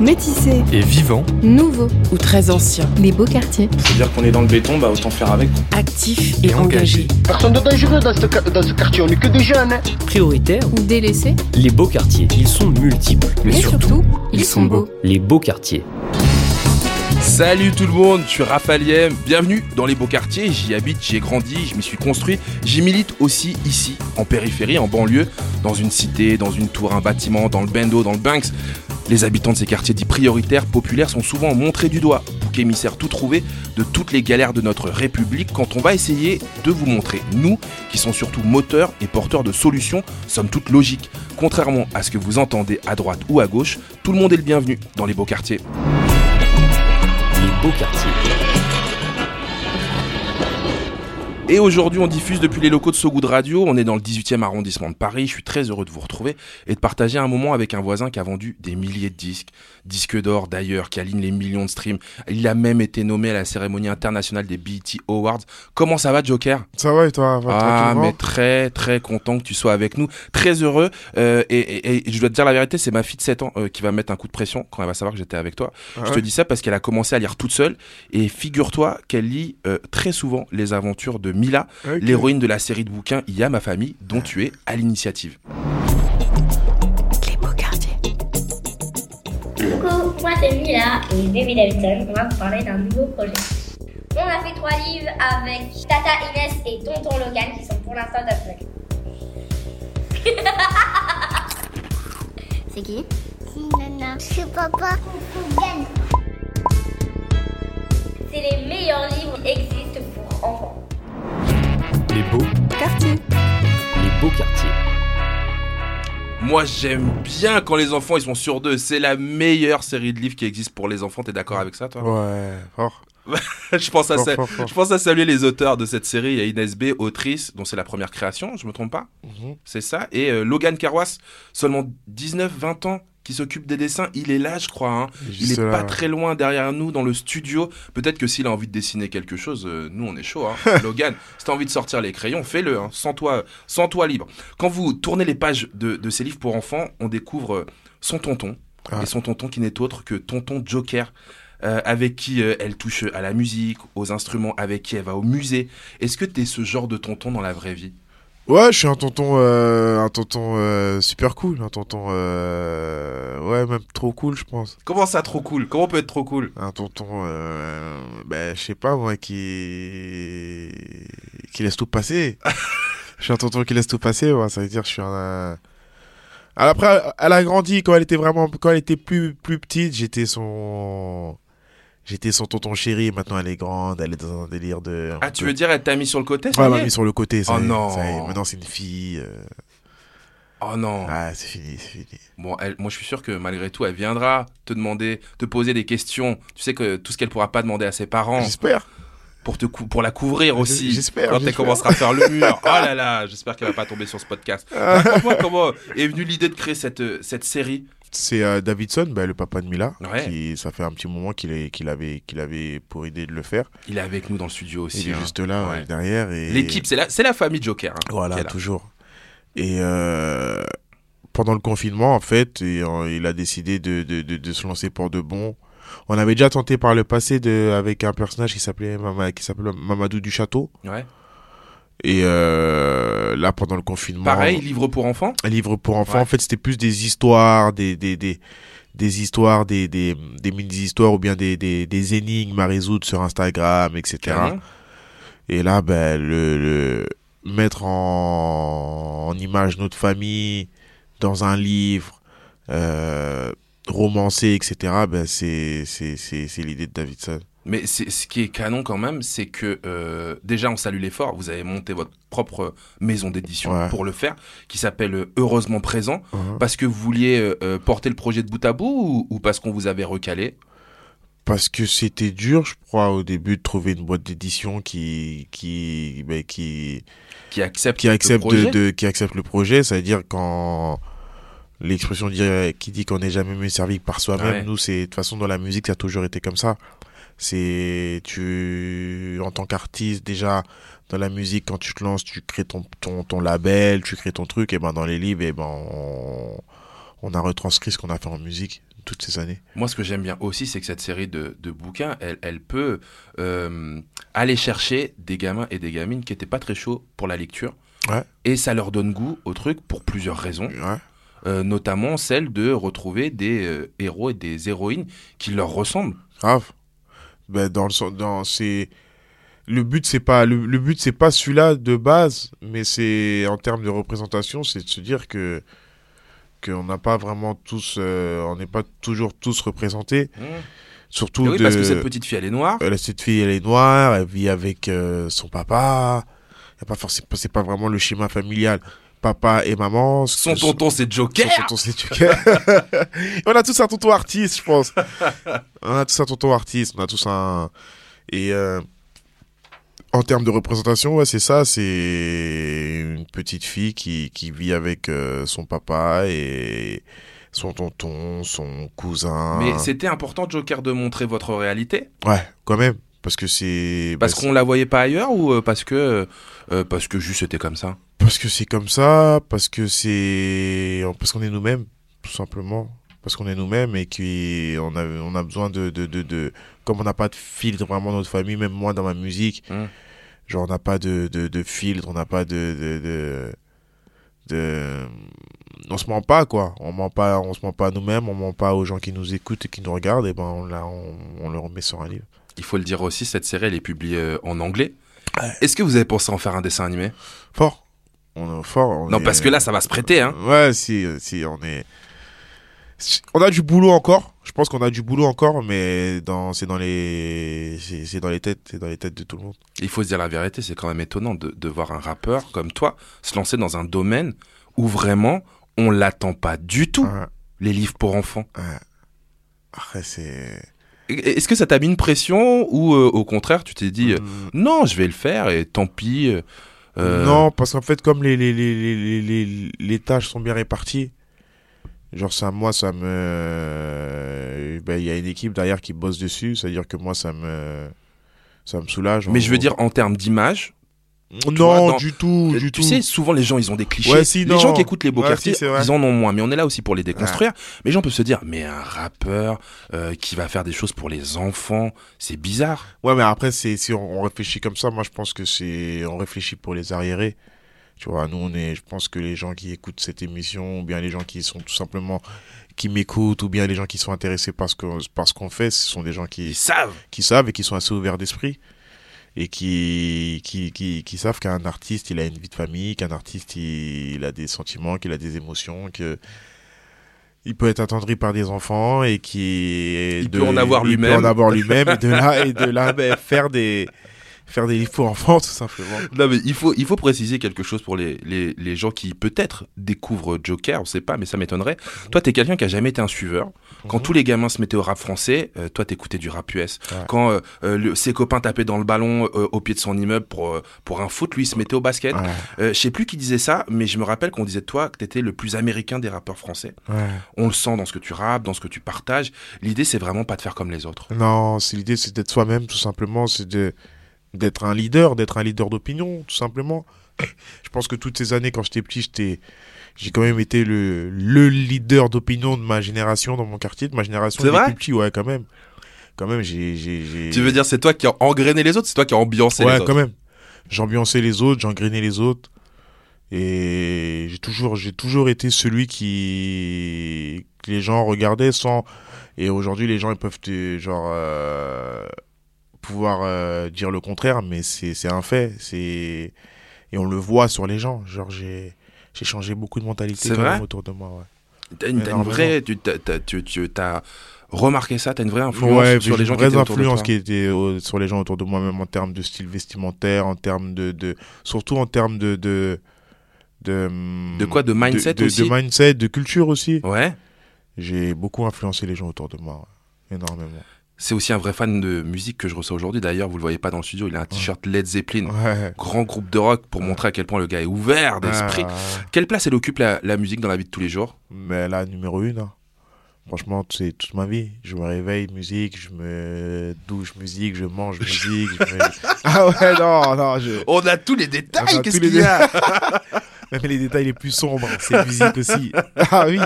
Métissés. Et vivant. Nouveaux. ou très anciens, Les Beaux Quartiers. C'est-à-dire qu'on est dans le béton, bah autant faire avec. actifs et, Et engagés. engagés, Personne de dangereux dans ce, ca- dans ce quartier, on n'est que des jeunes. hein. Prioritaires. Ou délaissés. Les beaux quartiers. Ils sont multiples. Mais Et surtout, ils sont beaux. Les beaux quartiers. Salut tout le monde, je suis Raphaël Bienvenue dans les beaux quartiers. J'y habite, j'y ai grandi, je m'y suis construit. J'y milite aussi ici, en périphérie, en banlieue, dans une cité, dans une tour, un bâtiment, dans le bendo, dans le Banks. Les habitants de ces quartiers dits prioritaires, populaires, sont souvent montrés du doigt, bouc émissaire tout trouvé de toutes les galères de notre République quand on va essayer de vous montrer. Nous, qui sont surtout moteurs et porteurs de solutions, sommes toutes logiques. Contrairement à ce que vous entendez à droite ou à gauche, tout le monde est le bienvenu dans les beaux quartiers. Les beaux quartiers. Et aujourd'hui, on diffuse depuis les locaux de So Good Radio. On est dans le 18e arrondissement de Paris. Je suis très heureux de vous retrouver et de partager un moment avec un voisin qui a vendu des milliers de disques. Disques d'or d'ailleurs, qui aligne les millions de streams. Il a même été nommé à la cérémonie internationale des BET Awards. Comment ça va, Joker? Ça va et toi? Va Ah, mais très, très content que tu sois avec nous. Très heureux. Euh, et, et- et je dois te dire la vérité, c'est ma fille de 7 ans euh, qui va mettre un coup de pression quand elle va savoir que j'étais avec toi. Ah Je te dis ça parce qu'elle a commencé à lire toute seule. Et figure-toi qu'elle lit euh, très souvent les aventures de Mila, l'héroïne de la série de bouquins Il y a ma famille, dont tu es à l'initiative. Les Beaux Quartiers. Coucou, moi c'est Mila et Baby Davidson. On va vous parler d'un nouveau projet. On a fait trois livres avec Tata Inès et Tonton Logan qui sont pour l'instant top C'est qui? C'est Nana. C'est papa. C'est les meilleurs livres qui existent pour enfants. Les beaux Quartiers. Les beaux quartiers. Moi, j'aime bien quand les enfants ils sont sur deux. C'est la meilleure série de livres qui existe pour les enfants. T'es d'accord avec ça, toi? Ouais, fort. je, pense à Fort, ça- fort, fort. je pense à saluer les auteurs de cette série. Il y a Inès B, autrice, dont c'est la première création, je me trompe pas? Mhm. C'est ça. Et euh, Logan Carwas, seulement 19-20 ans, qui s'occupe des dessins. Il est là, je crois. hein. Il est là, pas ouais. très loin derrière nous dans le studio. Peut-être que s'il a envie de dessiner quelque chose, euh, nous on est chaud. Hein. Logan, si t'as envie de sortir les crayons, fais-le. Hein. Sans toi, sans toi libre. Quand vous tournez les pages de, de ces livres pour enfants, on découvre euh, son tonton. Ah. Et son tonton qui n'est autre que tonton Joker. euh, avec qui euh, elle touche à la musique, aux instruments, avec qui elle va au musée. Est-ce que t'es ce genre de tonton dans la vraie vie? Ouais, je suis un tonton, euh, un tonton euh, super cool, un tonton, euh, ouais, même trop cool, je pense. Comment ça trop cool? Comment on peut être trop cool? Un tonton, euh, ben, je sais pas moi, qui, qui laisse tout passer. je suis un tonton qui laisse tout passer, ouais, ça veut dire que je suis un. Alors Après, elle a grandi quand elle était vraiment, quand elle était plus plus petite, j'étais son, j'étais son tonton chéri. Maintenant, elle est grande, elle est dans un délire de. Ah, tu peu- veux dire elle t'a mis sur le côté ça Ouais, elle m'a mis sur le côté. Ça Oh est, non. ça y est. Maintenant, c'est une fille. euh, Oh non Ah, c'est fini, c'est fini. Bon, elle, moi je suis sûr que malgré tout, elle viendra te demander, te poser des questions. Tu sais que tout ce qu'elle pourra pas demander à ses parents J'espère. pour te pour la couvrir aussi. J'espère, Quand elle commencera à faire le mur. Oh là là, j'espère qu'elle va pas tomber sur ce podcast. Raconte-moi comment est venue l'idée de créer cette euh, cette série. C'est euh, Davidson, bah, le papa de Mila. Ouais. Qui, ça fait un petit moment qu'il avait, qu'il avait pour idée de le faire. Il est avec nous dans le studio aussi. Il est hein. juste là, Ouais. derrière. et L'équipe, c'est la la famille Joker. hein, Voilà, toujours. Et euh, pendant le confinement, en fait, et, euh, il a décidé de, de, de, de se lancer pour de bon. On avait déjà tenté par le passé de, avec un personnage qui s'appelait Mama, qui s'appelait Mamadou du Château. Ouais. Et euh, là, pendant le confinement. Pareil, livre pour enfants? Livre pour enfants. Ouais. En fait, c'était plus des histoires, des, des, des, des histoires, des, des, des mini-histoires ou bien des, des, des énigmes à résoudre sur Instagram, etc. Carrément. Et là, ben, le, le mettre en, en image notre famille dans un livre, euh, romancé, etc., ben, c'est, c'est, c'est, c'est l'idée de Davidson. Mais c'est- ce qui est canon quand même, c'est que euh, déjà on salue l'effort. Vous avez monté votre propre maison d'édition Ouais. pour le faire, qui s'appelle euh, Heureusement Présent, Mhm. parce que vous vouliez euh, porter le projet de bout à bout ou, ou parce qu'on vous avait recalé? Parce que c'était dur, je crois, au début, de trouver une boîte d'édition qui, qui, ben, qui, qui accepte, qui le accepte projet? de, de- qui accepte le projet, c'est-à-dire quand l'expression qui dit qu'on n'est jamais mieux servi que par soi-même. Ouais. Nous, c'est de toute façon dans la musique, ça a toujours été comme ça. C'est tu en tant qu'artiste déjà dans la musique quand tu te lances, tu crées ton ton, ton label, tu crées ton truc et ben dans les livres et ben on, on a retranscrit ce qu'on a fait en musique toutes ces années. Moi, ce que j'aime bien aussi, c'est que cette série de, de bouquins, elle, elle peut euh, aller chercher des gamins et des gamines qui n'étaient pas très chauds pour la lecture. Ouais. Et ça leur donne goût au truc pour plusieurs raisons. Ouais. Euh, notamment celle de retrouver des euh, héros et des héroïnes qui leur ressemblent. Grave. Ben dans le dans c'est le but c'est pas le, le but c'est pas celui-là de base, mais c'est en termes de représentation, c'est de se dire que qu'on n'a pas vraiment tous euh, on n'est pas toujours tous représentés, surtout Et oui, de parce que cette petite fille, elle est noire. Euh, cette fille elle est noire, elle vit avec euh, son papa. Y a pas forcément c'est pas vraiment le schéma familial. Papa et maman. Son tonton, c'est Joker. Son tonton, c'est Joker. On a tous un tonton artiste, je pense. on a tous un tonton artiste. On a tous un. Et euh, en termes de représentation, ouais, c'est ça. C'est une petite fille qui, qui vit avec euh, son papa et son tonton, son cousin. Mais c'était important, Joker, de montrer votre réalité? Ouais, quand même. Parce que c'est. Parce bah, qu'on la voyait pas ailleurs ou euh, parce que, euh, parce que juste c'était comme ça? Parce que c'est comme ça, parce que c'est. Parce qu'on est nous-mêmes, tout simplement. Parce qu'on est nous-mêmes et qu'on a, on a besoin de, de, de, de- Comme on n'a pas de filtre vraiment dans notre famille, même moi dans ma musique, Mm. genre on n'a pas de, de, de filtre, on n'a pas de. de, de, de- On se ment pas, quoi. On ment pas, on se ment pas à nous-mêmes, on ment pas aux gens qui nous écoutent et qui nous regardent, et ben on, on, on le remet sur un livre. Il faut le dire aussi, cette série, elle est publiée euh, en anglais. Est-ce que vous avez pensé en faire un dessin animé? Fort. On est fort. on Non, est- parce que là, ça va se prêter, hein. Ouais, si, si, on est. On a du boulot encore. Je pense qu'on a du boulot encore, mais dans, c'est dans les, c'est dans les têtes, c'est dans les têtes de tout le monde. Il faut se dire la vérité, c'est quand même étonnant de, de voir un rappeur comme toi se lancer dans un domaine où vraiment on l'attend pas du tout, Ouais, les livres pour enfants. ouais. Après, c'est. Est-ce que ça t'a mis une pression ou euh, au contraire tu t'es dit euh, Mm. non, je vais le faire et tant pis euh, euh, Non, parce qu'en fait, comme les, les, les, les, les, tâches sont bien réparties, genre ça, moi, ça me. Ben, il y a une équipe derrière qui bosse dessus, c'est-à-dire que moi, ça me. Ça me soulage. Mais je veux dire en termes d'image, Non, vois, dans- du tout, euh, du tu tout. sais, souvent les gens ils ont des clichés. Ouais, si, les gens qui écoutent les beaux Ouais, quartiers, si, ils en ont moins. Mais on est là aussi pour les déconstruire. Mais les gens peuvent se dire, mais un rappeur euh, qui va faire des choses pour les enfants, c'est bizarre. Ouais, mais après, c'est, si on, on réfléchit comme ça, moi, je pense que c'est, on réfléchit pour les arriérés. Tu vois, nous, on est, je pense que les gens qui écoutent cette émission, ou bien les gens qui sont tout simplement, qui m'écoutent, ou bien les gens qui sont intéressés par ce qu'on fait, ce sont des gens Ils qui, savent. qui savent et qui sont assez ouverts d'esprit. Et qui, qui, qui, qui savent qu'un artiste, il a une vie de famille, qu'un artiste, il, il a des sentiments, qu'il a des émotions, que, il peut être attendri par des enfants et qui Il peut en avoir il peut lui-même. en avoir lui-même et de là et de là ben, faire des faire des livres pour enfants tout simplement Non, mais il faut, il faut préciser quelque chose pour les, les, les gens qui peut-être découvrent Joker, on sait pas, mais ça m'étonnerait. Toi, t'es quelqu'un qui a jamais été un suiveur. Quand Mhm. tous les gamins se mettaient au rap français, euh, toi, t'écoutais du rap US. Ouais. Quand euh, euh, le- ses copains tapaient dans le ballon euh, au pied de son immeuble pour, pour un foot, lui, il se mettait au basket. ouais, je sais plus qui disait ça, mais je me rappelle qu'on disait de toi que t'étais le plus américain des rappeurs français. ouais. On le sent dans ce que tu rappes, dans ce que tu partages. L'idée, c'est vraiment pas de faire comme les autres. non l'idée c'est d'être soi-même tout simplement c'est de d'être un leader d'être un leader d'opinion tout simplement je pense que toutes ces années quand j'étais petit j'étais j'ai quand même été le le leader d'opinion de ma génération dans mon quartier de ma génération C'est vrai plus petits, ouais quand même quand même j'ai j'ai Tu veux dire, c'est toi qui as engrainé les autres, c'est toi qui as ambiancé ouais, les autres? quand même. J'ambiançais les autres, j'engrenais les autres. Et j'ai toujours, j'ai toujours été celui qui, que les gens regardaient sans. Et aujourd'hui, les gens, ils peuvent te, genre, euh, pouvoir euh, dire le contraire, mais c'est, un fait. C'est, et on le voit sur les gens. Genre, j'ai, j'ai changé beaucoup de mentalité quand même autour de moi, ouais. T'as une, t'as une vraie, tu t'as, tu, tu- t'as remarqué ça, t'as une vraie influence Ouais, sur les gens qui étaient autour de influence toi? qui était sur les gens autour de moi, même en termes de style vestimentaire, en termes de, de surtout en termes de de de, De quoi, de mindset de, aussi? de mindset, de culture aussi. Ouais. J'ai beaucoup influencé les gens autour de moi, énormément. C'est aussi un vrai fan de musique que je reçois aujourd'hui. D'ailleurs, vous le voyez pas dans le studio, il a un t-shirt Led Zeppelin, Ouais. grand groupe de rock pour montrer à quel point le gars est ouvert d'esprit. Ah, Quelle place elle occupe la, la musique dans la vie de tous les jours? Mais là, numéro une. hein. Franchement, c'est toute ma vie. Je me réveille, musique, je me douche, musique, je mange, musique. je me- Ah ouais, non, non. Je... On a tous les détails, a qu'est-ce tous les qu'il y a Même les détails les plus sombres, c'est musique aussi. Ah oui.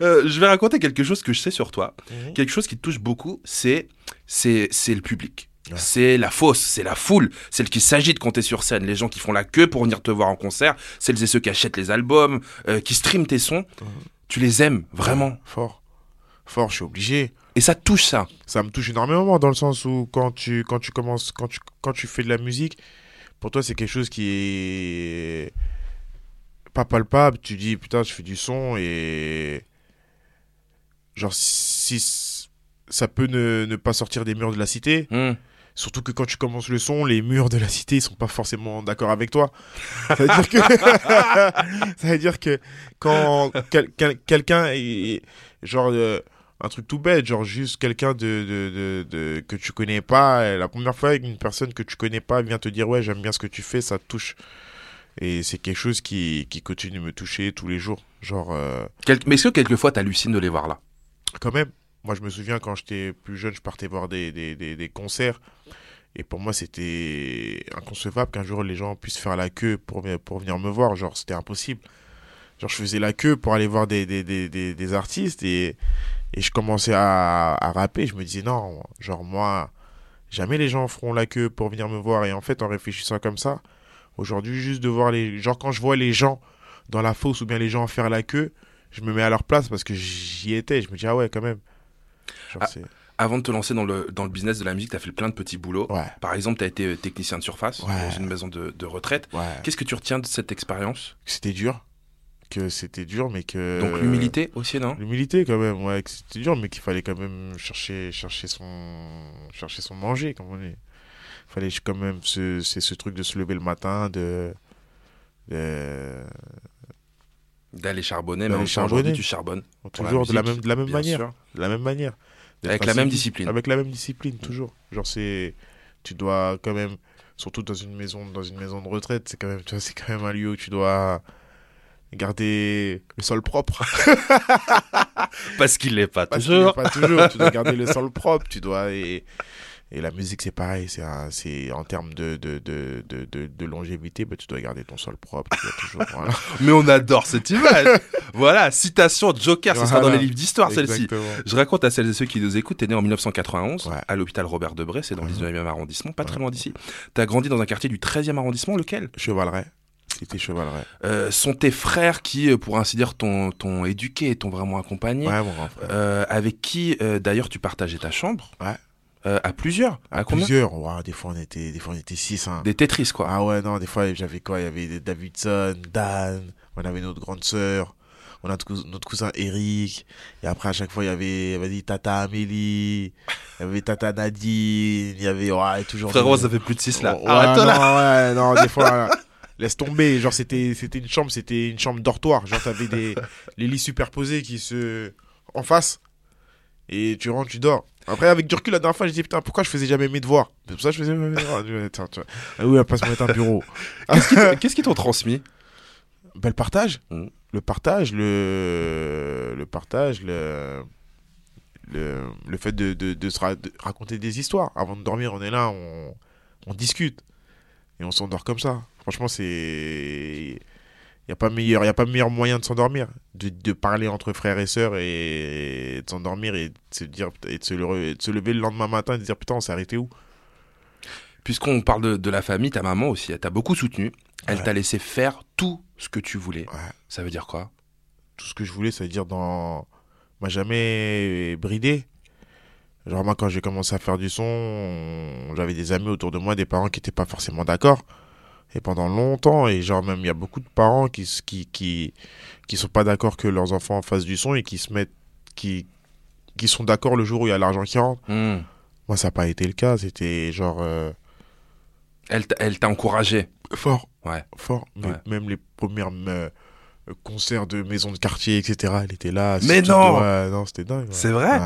Euh, Je vais raconter quelque chose que je sais sur toi. Mhm. Quelque chose qui te touche beaucoup, c'est le public. Ouais. C'est la fosse, c'est la foule, celle qui s'agite quand t'es sur scène, les gens qui font la queue pour venir te voir en concert, celles et ceux qui achètent les albums, euh, qui streament tes sons. Tu les aimes vraiment. Fort. Fort, je suis obligé. Et ça touche ça. Ça me touche énormément dans le sens où quand tu, quand tu commences, quand tu, quand tu fais de la musique, pour toi, c'est quelque chose qui est pas palpable. Tu dis, putain, je fais du son et. Genre, si ça peut ne, ne pas sortir des murs de la cité, Hmm. Surtout que quand tu commences le son, les murs de la cité, ils sont pas forcément d'accord avec toi. Ça veut dire que, ça veut dire que quand quel- quel- quelqu'un est, genre, euh, un truc tout bête, genre juste quelqu'un de, de, de, de- que tu connais pas, la première fois qu'une personne que tu connais pas vient te dire ouais j'aime bien ce que tu fais, ça te touche. Et c'est quelque chose qui, qui continue de me toucher tous les jours. Genre, euh, Quel- Mais est-ce que quelquefois t'hallucines de les voir là? Quand même, moi je me souviens quand j'étais plus jeune, je partais voir des, des, des, concerts. Et pour moi, c'était inconcevable qu'un jour les gens puissent faire la queue pour, pour venir me voir. Genre, c'était impossible. Genre, je faisais la queue pour aller voir des, des, des, des, des artistes et, et je commençais à, à rapper. Je me disais, non, genre, moi, jamais les gens feront la queue pour venir me voir. Et en fait, en réfléchissant comme ça, aujourd'hui, juste de voir les. Genre, quand je vois les gens dans la fosse ou bien les gens faire la queue, je me mets à leur place parce que j'y étais. Je me dis, ah ouais, quand même. Genre, Ah. Avant de te lancer dans le, dans le business de la musique, t'as fait plein de petits boulots. Ouais, Par exemple, t'as été euh, technicien de surface Ouais. dans une maison de, de retraite. ouais. Qu'est-ce que tu retiens de cette expérience? C'était dur. Que c'était dur, mais que. Donc l'humilité aussi, non? L'humilité quand même, ouais, que c'était dur, mais qu'il fallait quand même chercher, chercher son, chercher son manger, comme on dit. Fallait quand même ce, c'est ce truc de se lever le matin, de, de- D'aller charbonner, mais aujourd'hui tu charbonnes. toujours de la même, de la même manière, sûr. de la même manière. Avec la même discipline. Avec la même discipline, toujours. Genre c'est, tu dois quand même, surtout dans une maison, dans une maison de retraite, c'est quand même, tu vois, c'est quand même un lieu où tu dois garder le sol propre. Parce qu'il l'est pas Pas toujours. Tu dois garder le sol propre. Tu dois et, et la musique c'est pareil. C'est en termes de de, de, de, de, de longévité, bah, tu dois garder ton sol propre. Tu dois toujours. Voilà. Mais on adore cette image. voilà, citation Joker, ce sera dans Voilà. les livres d'histoire celle-ci. Je raconte à celles et ceux qui nous écoutent, t'es né en 1991 Ouais. à l'hôpital Robert Debré, c'est dans le Mhm. 19e arrondissement, pas très loin d'ici. T'as grandi dans un quartier du 13e arrondissement, lequel? Chevaleret. C'était Chevaleret. Euh, Sont tes frères qui, euh, pour ainsi dire, t'ont t'ont éduqué, t'ont vraiment accompagné, Ouais, mon grand frère. euh, avec qui euh, d'ailleurs tu partageais ta chambre? Ouais. Euh, À plusieurs À, À combien plusieurs. Ouais, des fois on était, des fois on était six. Hein. Des Tetris, quoi. Ah ouais, non, des fois j'avais quoi? Il y avait Davidson, Dan, on avait notre grande sœur, on a notre cous- notre cousin Eric, et après à chaque fois il y avait, vas-y, Tata Amélie, il y avait Tata Nadine, il y avait, ouais, toujours. Frérot, ça fait plus de 6 là. Ouais, là. non, ouais, non, des fois, laisse tomber. Genre, c'était, c'était une chambre, c'était une chambre dortoir. Genre, t'avais des, les lits superposés qui se, en face. Et tu rentres, tu dors. Après, avec du recul, la dernière fois, je dis, putain, pourquoi je faisais jamais mes devoirs? C'est pour ça que je faisais mes devoirs. Tu vois. Ah oui, elle passe mettre un bureau. Qu'est-ce qu'ils t'ont transmis? Ben, le partage. Mhm. Le partage, le, le partage, le, le, le fait de, de, de se ra- de raconter des histoires. Avant de dormir, on est là, on, on discute. Et on s'endort comme ça. Franchement, c'est. Il n'y a, pas meilleur- y a pas meilleur moyen de s'endormir. De, de parler entre frères et sœurs et de s'endormir et de se, dire, et de se, le- et de se lever le lendemain matin et de dire Putain, on s'est arrêté où? Puisqu'on parle de, de la famille, ta maman aussi, elle t'a beaucoup soutenu. Elle Ouais. t'a laissé faire tout ce que tu voulais. Ouais. Ça veut dire quoi? Tout ce que je voulais, c'est-à-dire dans. M'a jamais bridé. Genre, moi, quand j'ai commencé à faire du son, j'avais des amis autour de moi, des parents qui n'étaient pas forcément d'accord. Et pendant longtemps, et genre, même, il y a beaucoup de parents qui, qui, qui, qui sont pas d'accord que leurs enfants fassent du son et qui se mettent. qui, qui sont d'accord le jour où il y a l'argent qui rentre. Hmm. Moi, ça n'a pas été le cas. C'était genre. euh, Elle t'a- elle t'a encouragé. fort. Ouais. Fort. Ouais. Même les premières euh, concerts de maisons de quartier, etc., elle était là. Mais non Ouais, non, c'était dingue. ouais. C'est vrai?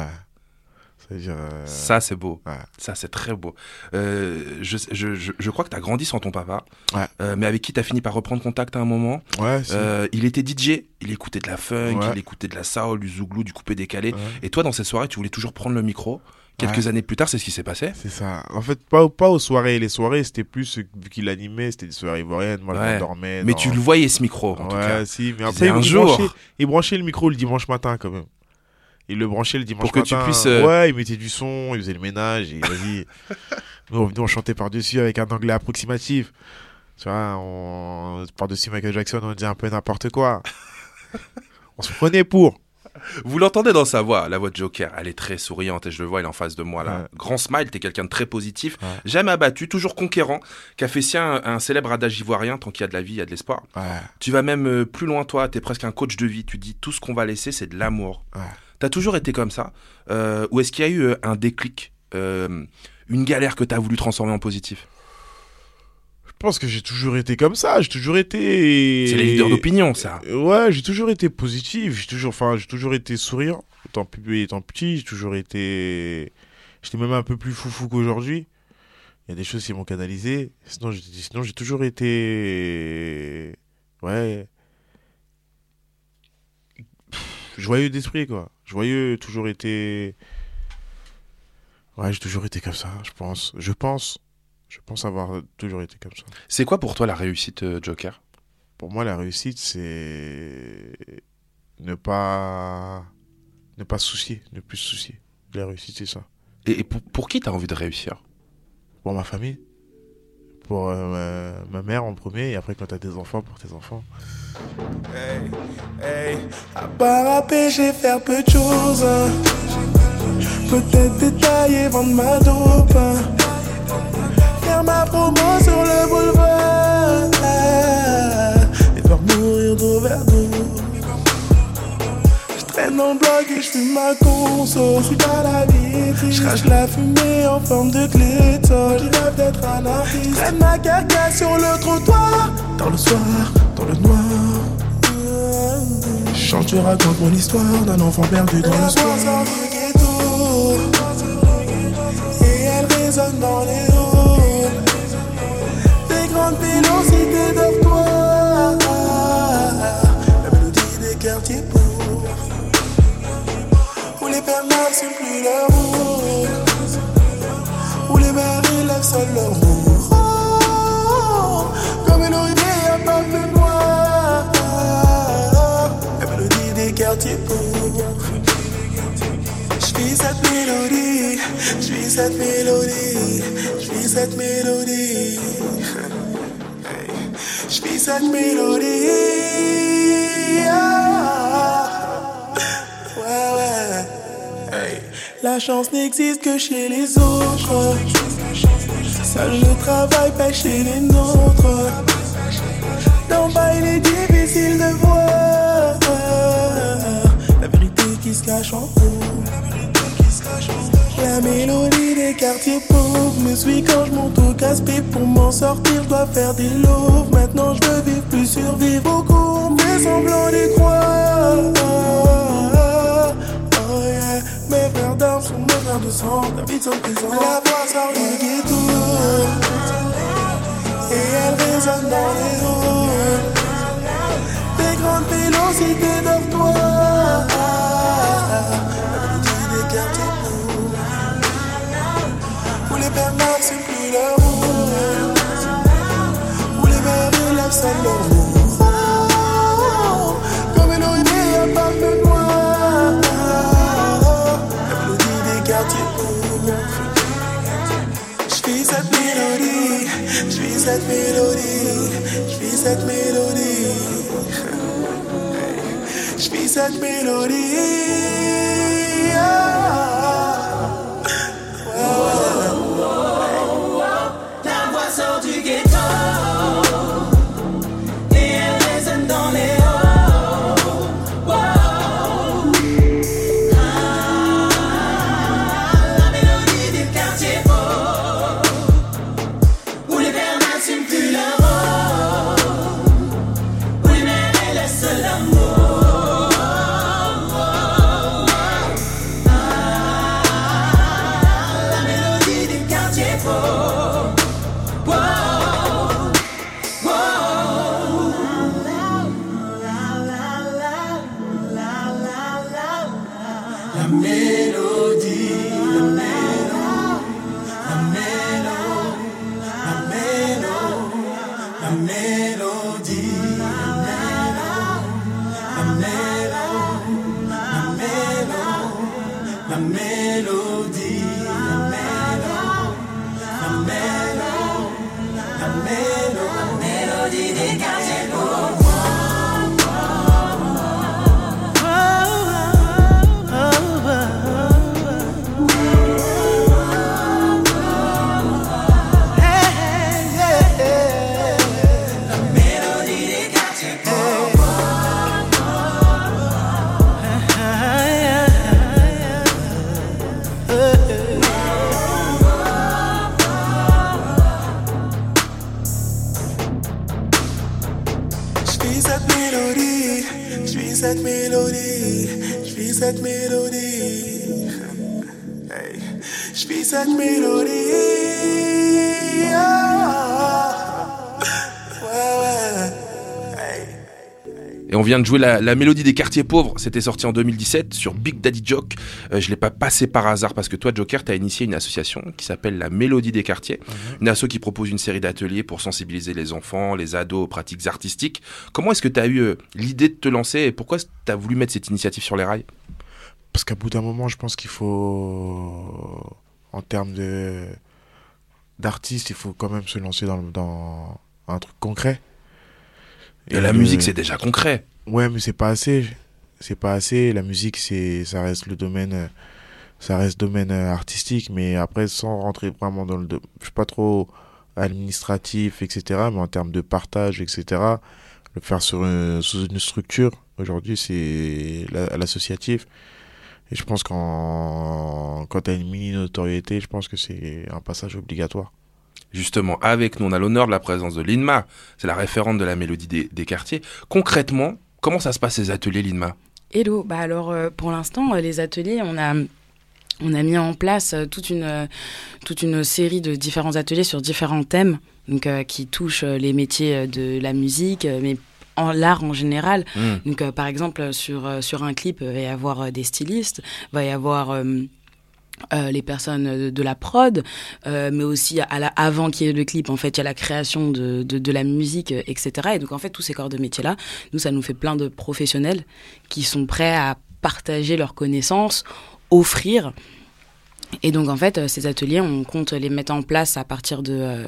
Euh, Ça, c'est beau. Ouais. Ça, c'est très beau. Euh, je, je, je, je crois que tu as grandi sans ton papa, Ouais. Euh, mais avec qui tu as fini par reprendre contact à un moment. Ouais, si. Il était DJ, il écoutait de la funk, il écoutait de la soul, du zouglou, du coupé décalé. Et toi, dans cette soirée, tu voulais toujours prendre le micro. Quelques années plus tard, c'est ce qui s'est passé. C'est ça. En fait, pas, pas aux soirées. Les soirées, c'était plus, vu qu'il animait, c'était des soirées ivoiriennes. Moi, je m'endormais. Mais dans- tu le voyais, ce micro, en tout cas. si. Mais après, un il, jour. branchait, il branchait le micro le dimanche matin, quand même. Il le branchait le dimanche Pour que tu puisses, euh, Ouais, il mettait du son, il faisait le ménage, et vas-y. nous, nous, on chantait par-dessus avec un anglais approximatif. Tu vois, on... par-dessus Michael Jackson, on disait un peu n'importe quoi. on se prenait pour. Vous l'entendez dans sa voix, la voix de Joker, elle est très souriante et je le vois, il est en face de moi là. Ouais. Grand smile, t'es quelqu'un de très positif, Ouais. jamais abattu, toujours conquérant, qui a fait sien un, un célèbre adage ivoirien, tant qu'il y a de la vie, il y a de l'espoir. Ouais. Tu vas même euh, plus loin toi, t'es presque un coach de vie, tu dis tout ce qu'on va laisser c'est de l'amour. T'as toujours été comme ça euh, Ou est-ce qu'il y a eu euh, un déclic, euh, une galère que t'as voulu transformer en positif? Je pense que j'ai toujours été comme ça. J'ai toujours été. C'est les leaders d'opinion ça. Ouais, j'ai toujours été positif. J'ai toujours, enfin, j'ai toujours été souriant. Étant, pu- étant petit, j'ai toujours été. J'étais même un peu plus foufou qu'aujourd'hui. Il y a des choses qui m'ont canalisé. Sinon, j'ai, sinon, j'ai toujours été. Ouais. Joyeux d'esprit, quoi. Joyeux, toujours été. Ouais, j'ai toujours été comme ça, je pense. Je pense. Je pense avoir toujours été comme ça. C'est quoi pour toi la réussite euh, Joker? Pour moi, la réussite, c'est ne pas ne pas soucier, ne plus soucier. La réussite, c'est ça. Et, et pour, pour qui t'as envie de réussir? Pour ma famille, pour euh, ma, ma mère en premier, et après quand t'as des enfants, pour tes enfants. Hey, hey, à part rapper, faire peu de choses. Peut-être détailler, vendre ma dope. Faire ma promo sur le boulevard. Et faire mourir d'overdose. Je traîne dans le bloc et je fume ma conso. Je pas la vie. Je crache la fumée en forme de glétol. Je rêve d'être anarchiste. Traîne ma carcasse sur le trottoir. Dans le soir, dans le noir. Je chante, je raconte mon histoire d'un enfant perdu dans le soir. et elle résonne dans les halls. Pères n'assument plus où les mères élèvent seuls leur. Oh, comme une oreiller à pas de noir, la mélodie des quartiers pauvres. Je vis cette mélodie, je vis cette mélodie, je vis cette mélodie. Hey. Je vis cette mélodie. Ah. Ouais, ouais. La chance n'existe que chez les autres. Seul le travail paye chez les nôtres. D'en bas, il est difficile de voir la vérité qui se cache en haut. La mélodie des quartiers pauvres me suit quand je monte au casse-pipe Pour m'en sortir, je dois faire des loaves Maintenant je veux vivre plus survivre Beaucoup on fait semblant d'y croire De sang Ta vie sont présents La voix Et elle résonne dans les halls Des grandes vélocités dortoirs La mélodie des où les pères n'assument plus leur où les mères leur cette mélodie, je vis cette mélodie. Je vis cette mélodie. Ah. La mélodie, cette mélodie, je vis cette mélodie. Hey. Je vis cette mélodie. Vient de jouer la, la mélodie des quartiers pauvres. C'était sorti en 2017 sur Big Daddy Joke. Euh, je l'ai pas passé par hasard parce que toi, Joker, tu as initié une association qui s'appelle la Mélodie des quartiers. Une asso qui propose une série d'ateliers pour sensibiliser les enfants, les ados aux pratiques artistiques. Comment est-ce que tu as eu euh, l'idée de te lancer et pourquoi tu as voulu mettre cette initiative sur les rails? Parce qu'à bout d'un moment, je pense qu'il faut, en termes de d'artiste, il faut quand même se lancer dans, dans un truc concret. Et la musique, c'est déjà concret. Ouais, mais c'est pas assez. C'est pas assez. La musique, c'est, ça reste le domaine, euh, ça reste domaine euh, artistique. Mais après, sans rentrer vraiment dans le, je suis pas trop administratif, etc. Mais en termes de partage, etc. Le faire sur une, sous une structure. Aujourd'hui, c'est la- l'associatif. Et je pense qu'en, quand t'as une mini notoriété, je pense que c'est un passage obligatoire. Justement, avec nous, on a l'honneur de la présence de Linma. C'est la référente de la Mélodie des quartiers. Concrètement, comment ça se passe ces ateliers, Linma Hello, bah alors euh, pour l'instant euh, les ateliers on a on a mis en place euh, toute une toute une série de différents ateliers sur différents thèmes donc euh, qui touchent les métiers de la musique mais en l'art en général. Mm. Donc euh, par exemple sur sur un clip il va y avoir des stylistes, va y avoir euh, euh, les personnes de, la prod, euh, mais aussi à la, avant qu'il y ait le clip, en fait, il y a la création de, de, de la musique, euh, etc. Et donc, en fait, tous ces corps de métier-là, nous, ça nous fait plein de professionnels qui sont prêts à partager leurs connaissances, offrir. Et donc, en fait, ces ateliers, on compte les mettre en place à partir de euh,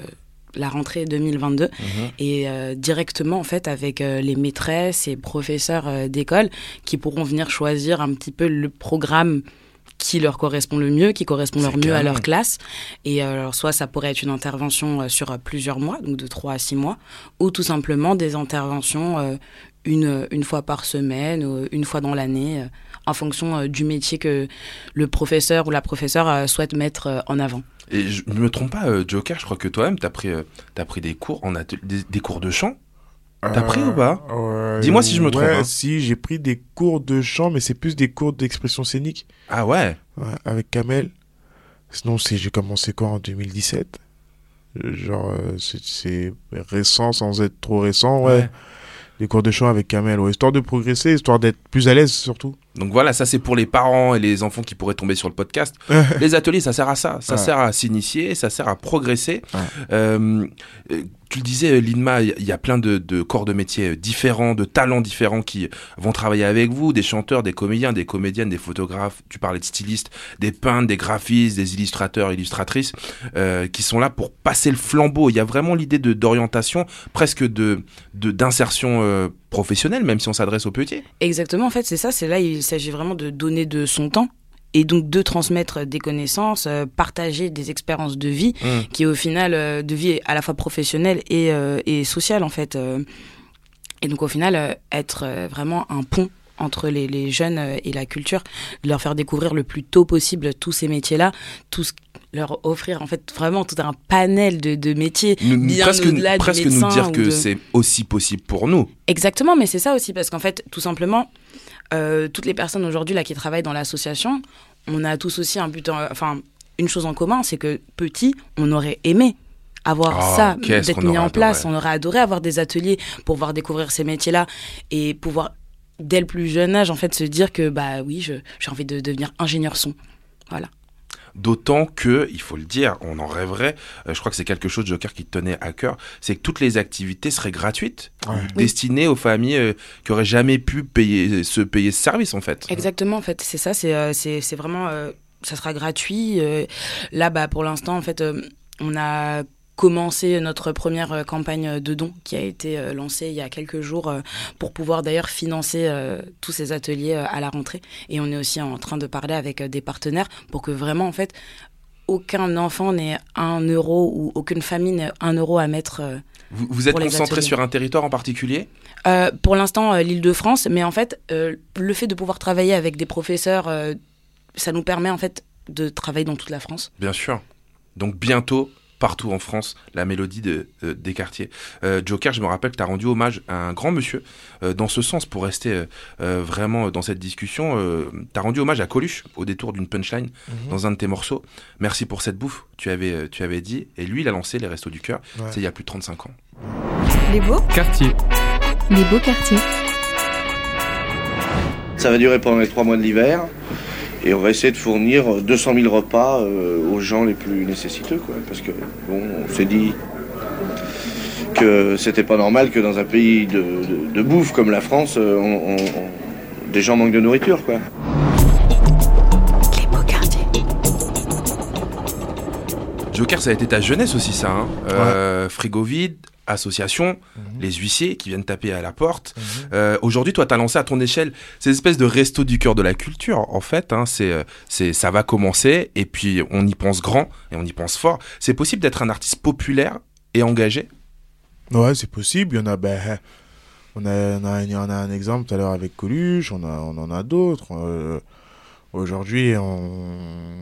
la rentrée 2022 et euh, directement, en fait, avec euh, les maîtresses et professeurs euh, d'école qui pourront venir choisir un petit peu le programme qui leur correspond le mieux, qui correspond leur mieux à leur classe. Et euh, alors, soit ça pourrait être une intervention euh, sur euh, plusieurs mois, donc de 3 à 6 mois, ou tout simplement des interventions une, une fois par semaine, une fois dans l'année, en fonction du métier que le professeur ou la professeure souhaite mettre en avant. Et je ne me trompe pas, Joker, je crois que toi-même, tu as pris, t'as pris des cours, en des, des cours de chant T'as pris ou pas Euh, Dis-moi si je me trompe, hein. Si, j'ai pris des cours de chant, mais c'est plus des cours d'expression scénique. Ah ouais Ouais, avec Kamel. Sinon, j'ai commencé quoi en 2017 Euh, Genre, euh, c'est, c'est récent sans être trop récent, ouais. Ouais. Des cours de chant avec Kamel, ouais. Histoire de progresser, histoire d'être plus à l'aise surtout. Donc voilà, ça c'est pour les parents et les enfants qui pourraient tomber sur le podcast. les ateliers, ça sert à ça. Ça Ouais. sert à s'initier, ça sert à progresser. Ouais. Euh, euh, tu le disais, Linma, il y a plein de, de corps de métiers euh, différents, de talents différents qui vont travailler avec vous, des chanteurs, des comédiens, des comédiennes, des photographes. Tu parlais de stylistes, des peintres, des graphistes, des illustrateurs, illustratrices, euh, qui sont là pour passer le flambeau. Il y a vraiment l'idée de d'orientation, presque de de- d'insertion professionnelle, même si on s'adresse aux petits. Exactement, en fait, c'est ça. C'est là, il s'agit vraiment de donner de son temps et donc de transmettre des connaissances, euh, partager des expériences de vie Mm. qui, au final, euh, de vie à la fois professionnelle et, euh, et sociale, en fait. et donc, au final, être vraiment un pont entre les, les jeunes et la culture, de leur faire découvrir le plus tôt possible tous ces métiers-là, tout ce- leur offrir en fait vraiment tout un panel de, de métiers Nous- bien presque au-delà du presque nous médecin dire que de- c'est aussi possible pour nous. Exactement, mais c'est ça aussi, parce qu'en fait, tout simplement, euh, toutes les personnes aujourd'hui là qui travaillent dans l'association, on a tous aussi un but, en- enfin, une chose en commun, c'est que petit, on aurait aimé avoir Ah, ça, d'être mis en place. On aurait adoré avoir des ateliers pour voir découvrir ces métiers-là et pouvoir dès le plus jeune âge, en fait, se dire que, bah oui, je- j'ai envie de devenir ingénieur son. Voilà. D'autant que, il faut le dire, on en rêverait, euh, je crois que c'est quelque chose, Joker, qui te tenait à cœur, c'est que toutes les activités seraient gratuites, Ouais. destinées aux familles euh, qui auraient jamais pu payer, se payer ce service, en fait. Exactement, en fait, c'est ça, c'est euh, vraiment, euh, ça sera gratuit. euh, là, bah, pour l'instant, en fait, euh, on a commencé notre première euh, campagne de dons qui a été euh, lancée il y a quelques jours euh, pour pouvoir d'ailleurs financer tous ces ateliers à la rentrée. Et on est aussi en train de parler avec des partenaires pour que vraiment, en fait, aucun enfant n'ait un euro ou aucune famille n'ait un euro à mettre. Vous, vous êtes concentré sur un territoire en particulier? Euh, pour l'instant, euh, l'Île-de-France, mais en fait, euh, le fait de pouvoir travailler avec des professeurs, ça nous permet en fait de travailler dans toute la France. Bien sûr. Donc bientôt, partout en France, la mélodie de, euh, des quartiers. Euh, Joker, je me rappelle que tu as rendu hommage à un grand monsieur. Euh, dans ce sens, pour rester euh, euh, vraiment dans cette discussion, tu as rendu hommage à Coluche au détour d'une punchline Mhm. dans un de tes morceaux. Merci pour cette bouffe, tu avais, tu avais dit. Et lui, il a lancé les Restos du Cœur. Ouais. C'est il y a plus de 35 ans. Les beaux Quartier. Les beaux quartiers. Ça va durer pendant les trois mois de l'hiver. Et on va essayer de fournir 200 000 repas euh, aux gens les plus nécessiteux, quoi. Parce que, bon, on s'est dit que c'était pas normal que dans un pays de, de- de bouffe comme la France, euh, on- on- on- des gens manquent de nourriture, quoi. Joker, ça a été ta jeunesse aussi, ça. Hein Euh, Frigo vide, association, Mhm. les huissiers qui viennent taper à la porte. Mhm. Euh, Aujourd'hui, toi, tu as lancé à ton échelle ces espèces de resto du cœur de la culture. En fait, hein, c'est, euh, c'est, ça va commencer et puis on y pense grand et on y pense fort. C'est possible d'être un artiste populaire et engagé? Ouais, c'est possible. Il y en a, ben, on a, on a, en a un exemple tout à l'heure avec Coluche, on, a, on en a d'autres. Euh, Aujourd'hui, on...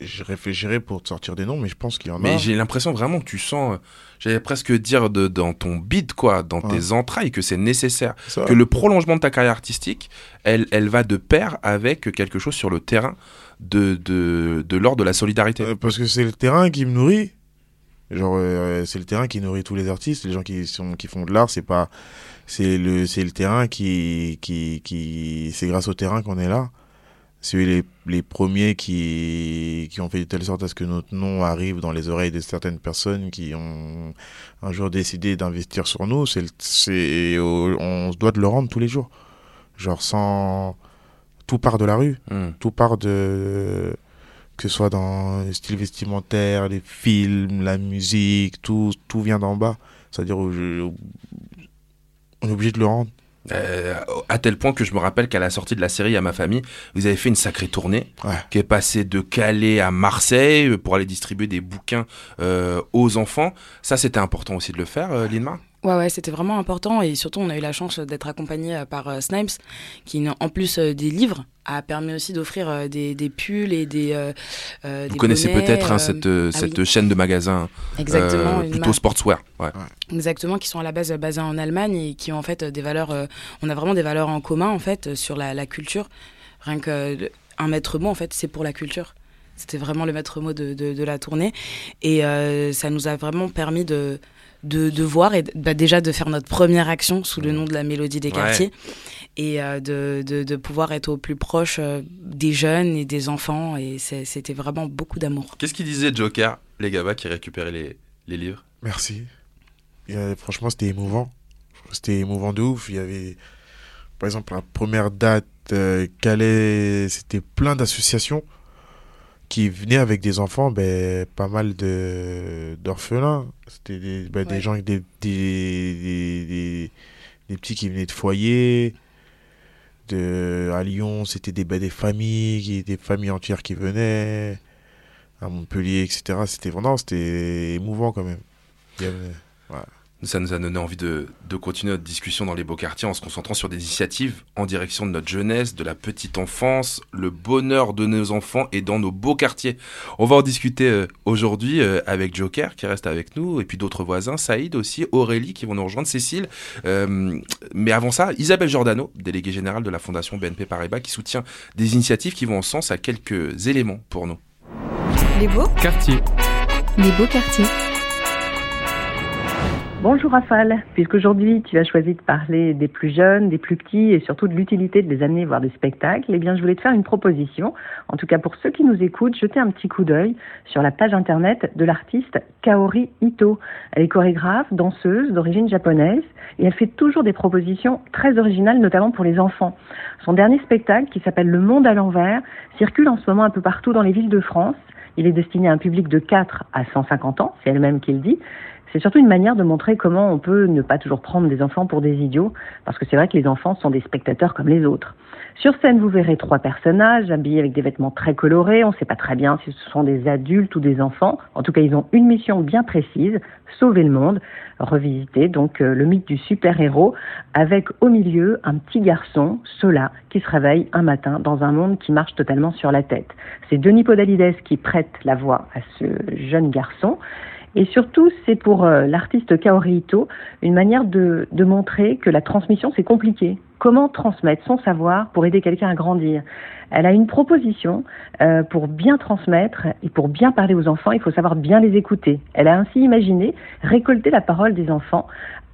je réfléchirai pour te sortir des noms, mais je pense qu'il y en Mais a. j'ai l'impression vraiment que tu sens, euh, j'allais presque dire de, dans ton bide, quoi, dans Ouais. tes entrailles, que c'est nécessaire. Que le prolongement de ta carrière artistique, elle, elle va de pair avec quelque chose sur le terrain de, de, de l'ordre de la solidarité. euh, parce que c'est le terrain qui me nourrit. Genre, euh, c'est le terrain qui nourrit tous les artistes, les gens qui, sont, qui font de l'art, c'est pas. C'est le, le terrain qui. qui, qui c'est grâce au terrain qu'on est là. C'est les, les premiers qui, qui ont fait de telle sorte à ce que notre nom arrive dans les oreilles de certaines personnes qui ont un jour décidé d'investir sur nous. C'est, c'est, on se doit de le rendre tous les jours. Genre sans. Tout part de la rue. Hmm. Tout part de. Que ce soit dans le style vestimentaire, les films, la musique, tout, tout vient d'en bas. C'est-à-dire, on est obligé de le rendre. Euh, à tel point que je me rappelle qu'à la sortie de la série à ma famille, vous avez fait une sacrée tournée Ouais. qui est passée de Calais à Marseille euh, pour aller distribuer des bouquins euh, aux enfants. Ça, c'était important aussi de le faire, euh, Linma? Ouais, ouais, c'était vraiment important et surtout on a eu la chance d'être accompagné euh, par euh, Snipes qui, en plus euh, des livres, a permis aussi d'offrir euh, des, des pulls et des. euh, Vous des connaissez peut-être hein, euh, cette, euh, ah cette oui, chaîne de magasins Exactement, euh, plutôt sportswear. Ouais. Exactement, qui sont à la base basés en Allemagne et qui ont en fait des valeurs. euh, on a vraiment des valeurs en commun en fait sur la, la culture. Rien que euh, un maître mot en fait, c'est pour la culture. C'était vraiment le maître mot de, de, de la tournée et euh, ça nous a vraiment permis de de, de voir et bah, déjà de faire notre première action sous le nom de la mélodie des Ouais. quartiers et euh, de, de, de pouvoir être au plus proche euh, des jeunes et des enfants et c'était vraiment beaucoup d'amour. Qu'est-ce qu'il disait Joker, les gabas qui récupéraient les, les livres? Merci. Et, euh, franchement, c'était émouvant. C'était émouvant de ouf. Il y avait, par exemple, la première date, euh, Calais, c'était plein d'associations qui venaient avec des enfants, ben, pas mal de d'orphelins. C'était des, ben, des Ouais. gens, des, des, des, des, des petits qui venaient de foyers. De, à Lyon, c'était des, ben, des familles, des familles entières qui venaient. À Montpellier, etc. C'était vraiment, c'était émouvant quand même. Il y avait- ouais. Ça nous a donné envie de, de continuer notre discussion dans les beaux quartiers en se concentrant sur des initiatives en direction de notre jeunesse, de la petite enfance, le bonheur de nos enfants et dans nos beaux quartiers. On va en discuter euh, aujourd'hui euh, avec Joker qui reste avec nous et puis d'autres voisins, Saïd aussi, Aurélie qui vont nous rejoindre, Cécile. Euh, mais avant ça, Isabelle Giordano, déléguée générale de la Fondation BNP Paribas qui soutient des initiatives qui vont en sens à quelques éléments pour nous. Les beaux Quartier. Les beaux quartiers. Bonjour Rafale, puisqu'aujourd'hui tu as choisi de parler des plus jeunes, des plus petits et surtout de l'utilité de les amener voir des spectacles, eh bien je voulais te faire une proposition, en tout cas pour ceux qui nous écoutent, jeter un petit coup d'œil sur la page internet de l'artiste Kaori Ito. Elle est chorégraphe, danseuse d'origine japonaise et elle fait toujours des propositions très originales, notamment pour les enfants. Son dernier spectacle, qui s'appelle Le Monde à l'envers, circule en ce moment un peu partout dans les villes de France. Il est destiné à un public de 4 à 150 ans, c'est elle-même qui le dit. C'est surtout une manière de montrer comment on peut ne pas toujours prendre des enfants pour des idiots, parce que c'est vrai que les enfants sont des spectateurs comme les autres. Sur scène, vous verrez trois personnages habillés avec des vêtements très colorés. On ne sait pas très bien si ce sont des adultes ou des enfants. En tout cas, ils ont une mission bien précise sauver le monde, revisiter donc euh, le mythe du super-héros, avec au milieu un petit garçon, Sola, qui se réveille un matin dans un monde qui marche totalement sur la tête. C'est Denis Podalides qui prête la voix à ce jeune garçon. Et surtout, c'est pour euh, l'artiste Kaori Ito une manière de, montrer que la transmission, c'est compliqué. Comment transmettre son savoir pour aider quelqu'un à grandir? Elle a une proposition euh, pour bien transmettre et pour bien parler aux enfants, il faut savoir bien les écouter. Elle a ainsi imaginé récolter la parole des enfants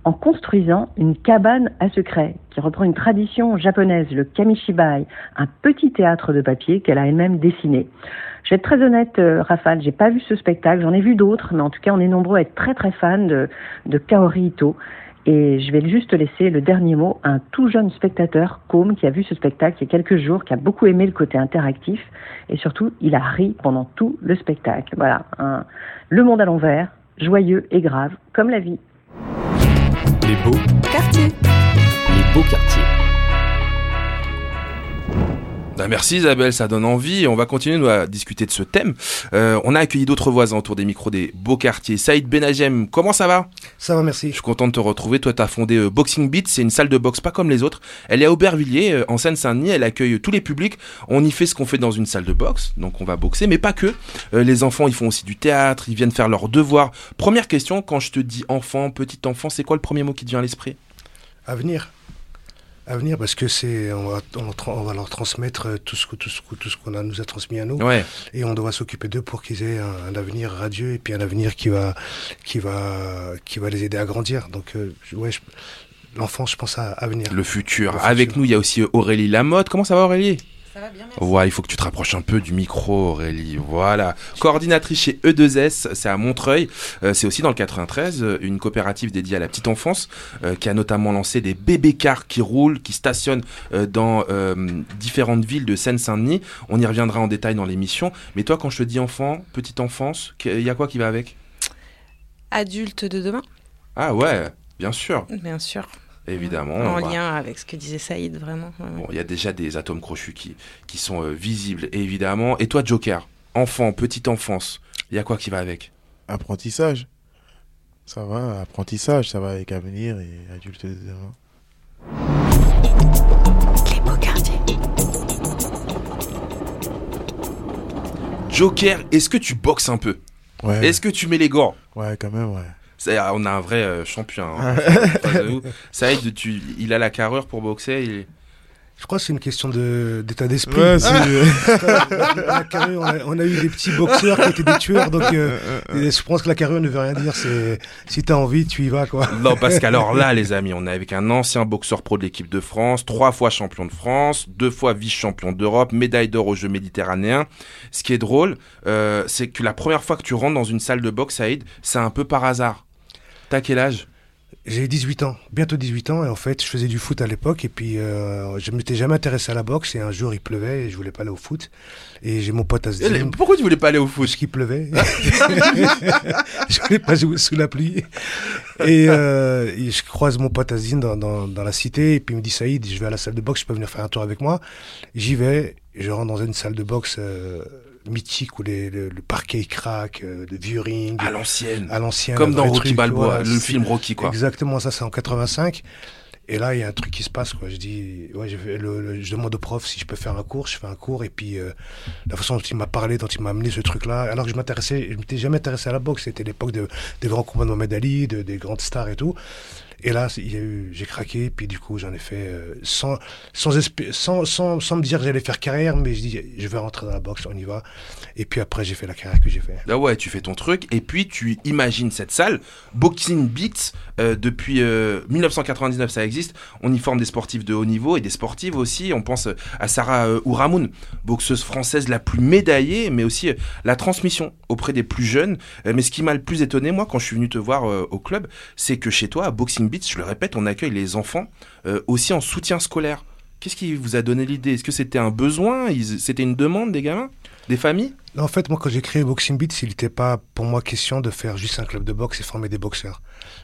en construisant une cabane à secret qui reprend une tradition japonaise, le kamishibai, un petit théâtre de papier qu'elle a elle-même dessiné. Je vais être très honnête, euh, Rafale, j'ai pas vu ce spectacle, j'en ai vu d'autres, mais en tout cas, on est nombreux à être très très fans de, de Kaori Ito. Et je vais juste laisser le dernier mot à un tout jeune spectateur, Com, qui a vu ce spectacle il y a quelques jours, qui a beaucoup aimé le côté interactif, et surtout, il a ri pendant tout le spectacle. Voilà, le monde à l'envers, joyeux et grave, comme la vie. Les beaux Quartier. Les beaux quartiers. Ah, merci Isabelle, ça donne envie. On va continuer nous, à discuter de ce thème. Euh, on a accueilli d'autres voisins autour des micros des beaux quartiers. Saïd Benagem, comment ça va? Ça va, merci. Je suis content de te retrouver. Toi, tu as fondé euh, Boxing Beat. C'est une salle de boxe pas comme les autres. Elle est à Aubervilliers, euh, en Seine-Saint-Denis. Elle accueille tous les publics. On y fait ce qu'on fait dans une salle de boxe. Donc, on va boxer, mais pas que. Les enfants, ils font aussi du théâtre. Ils viennent faire leurs devoirs. Première question, quand je te dis enfant, petit enfant, c'est quoi le premier mot qui te vient à l'esprit? Avenir. Avenir, parce que c'est, on va, on, va leur transmettre euh, tout ce que tout ce que- tout ce qu'on a nous a transmis à nous, Ouais. et on doit s'occuper d'eux pour qu'ils aient un, un avenir radieux et puis un avenir qui va qui va qui va les aider à grandir. Donc euh, ouais, l'enfant, je pense à avenir. Le futur. Le Avec futur. nous, il y a aussi Aurélie Lamotte. Comment ça va Aurélie? Ça va bien, Ouais, il faut que tu te rapproches un peu du micro, Aurélie. Voilà. Coordinatrice chez E2S, c'est à Montreuil. Euh, c'est aussi dans le 93, euh, une coopérative dédiée à la petite enfance, euh, qui a notamment lancé des bébés cars qui roulent, qui stationnent euh, dans différentes villes de Seine-Saint-Denis. On y reviendra en détail dans l'émission. Mais toi, quand je te dis enfant, petite enfance, il y a quoi qui va avec? Adulte de demain, Ah ouais, bien sûr, bien sûr. Évidemment. en lien avec ce que disait Saïd, vraiment. ouais, ouais. Bon, il y a déjà des atomes crochus qui, qui sont euh, visibles, évidemment. Et toi, Joker, enfant, petite enfance, il y a quoi qui va avec? Apprentissage. Ça va, apprentissage, ça va avec avenir et adulte de demain. Les beaux quartiers. Joker, est-ce que tu boxes un peu? Ouais. Est-ce que tu mets les gants? Ouais, quand même, ouais. C'est- On a un vrai euh, champion. hein. Saïd, tu, il a la carrure pour boxer. il Je crois que c'est une question de, d'état d'esprit. Ouais, c'est- la carrure, on, a, on a eu des petits boxeurs qui étaient des tueurs, donc euh, je pense que la carrure ne veut rien dire. C'est si t'as envie, tu y vas, quoi. Non, parce qu'alors là, les amis, on est avec un ancien boxeur pro de l'équipe de France, trois fois champion de France, deux fois vice-champion d'Europe, médaille d'or aux Jeux méditerranéens. Ce qui est drôle, euh, c'est que la première fois que tu rentres dans une salle de boxe, Saïd, c'est un peu par hasard. T'as quel âge? J'ai 18 ans, bientôt 18 ans, et en fait, je faisais du foot à l'époque, et puis euh, je m'étais jamais intéressé à la boxe, et un jour il pleuvait, et je voulais pas aller au foot, et j'ai mon pote Asdin. Pourquoi tu voulais pas aller au foot? Parce qu'il pleuvait. je voulais pas jouer sous la pluie. Et, euh, et je croise mon pote Azine dans, dans, dans la cité, et puis il me dit Saïd, je vais à la salle de boxe, tu peux venir faire un tour avec moi. J'y vais, je rentre dans une salle de boxe euh, mythique où les, le, le parquet craque, euh, de vieux ring. À l'ancienne. À l'ancienne. Comme dans Rocky truc, Balboa, voilà, le film Rocky, quoi. Exactement, ça c'est en 85. Et là, il y a un truc qui se passe, quoi. Je dis, ouais, je, le, le- je demande au prof si je peux faire un cours, je fais un cours, et puis euh, la façon dont il m'a parlé, dont il m'a amené ce truc-là, alors que je m'intéressais, je m'étais jamais intéressé à la boxe, c'était l'époque de, des grands combats de Mohamed Ali, de, des grandes stars et tout. Et là, il y a eu, j'ai craqué, puis du coup, j'en ai fait euh, sans, sans, sans me dire que j'allais faire carrière, mais je dis, je vais rentrer dans la boxe, on y va. Et puis après, j'ai fait la carrière que j'ai fait. Ah ouais, tu fais ton truc et puis tu imagines cette salle, Boxing Beats, euh, depuis euh, 1999 ça existe, on y forme des sportifs de haut niveau et des sportives aussi, on pense euh, à Sarah euh, Ouramoun, boxeuse française la plus médaillée, mais aussi euh, la transmission auprès des plus jeunes. Euh, mais ce qui m'a le plus étonné moi quand je suis venu te voir euh, au club, c'est que chez toi à Boxing Beats, je le répète, on accueille les enfants euh, aussi en soutien scolaire. Qu'est-ce qui vous a donné l'idée? Est-ce que c'était un besoin? C'était une demande des gamins? Des familles? En fait, moi, quand j'ai créé Boxing Beats, il n'était pas pour moi question de faire juste un club de boxe et former des boxeurs.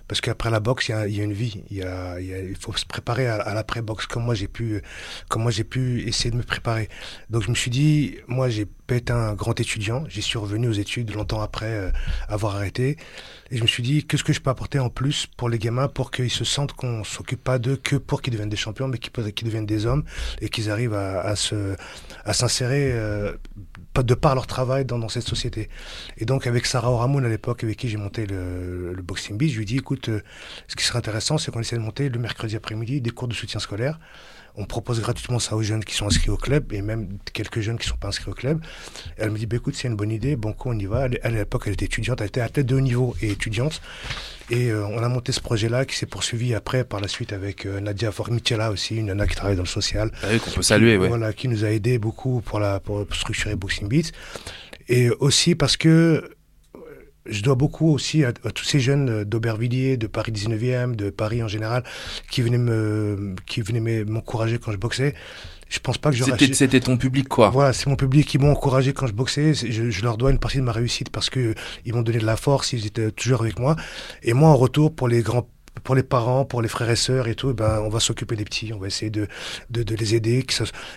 Parce qu'après la boxe, il y a, une vie. Il, faut se préparer à, à l'après-boxe, comme moi j'ai pu, j'ai pu essayer de me préparer. Donc je me suis dit, moi j'ai été un grand étudiant. J'y suis revenu aux études longtemps après euh, avoir arrêté. Et je me suis dit, qu'est-ce que je peux apporter en plus pour les gamins pour qu'ils se sentent qu'on s'occupe pas d'eux que pour qu'ils deviennent des champions, mais qu'ils deviennent des hommes et qu'ils arrivent à, à s'insérer euh, de par leur travail dans, dans cette société. Et donc avec Sarah Oramoun à l'époque avec qui j'ai monté le, le Boxing Beat, je lui ai dit écoute, euh, ce qui serait intéressant, c'est qu'on essaie de monter le mercredi après-midi des cours de soutien scolaire. On propose gratuitement ça aux jeunes qui sont inscrits au club et même quelques jeunes qui ne sont pas inscrits au club. Et elle me dit bah, écoute, c'est une bonne idée, bon coup, on y va. Elle, à l'époque, elle était étudiante, elle était à tête de haut niveau et étudiante. Et euh, on a monté ce projet-là qui s'est poursuivi après par la suite avec euh, Nadia Formichela aussi, une nana qui travaille dans le social. Ah oui, qu'on peut saluer, Qui- ouais. Voilà, qui nous a aidé beaucoup pour, la, pour structurer Boxing Beats. Et aussi parce que je dois beaucoup aussi à, à tous ces jeunes euh, d'Aubervilliers, de Paris 19e, de Paris en général, qui venaient me, qui venaient me- m'encourager quand je boxais. Je pense pas que j'aurais. C'était c'était ton public, quoi. Voilà, c'est mon public qui m'ont encouragé quand je boxais. Je, je leur dois une partie de ma réussite parce que ils m'ont donné de la force, ils étaient toujours avec moi. Et moi, en retour, pour les grands pour les parents, pour les frères et sœurs et tout, ben, on va s'occuper des petits, on va essayer de, de, de les aider.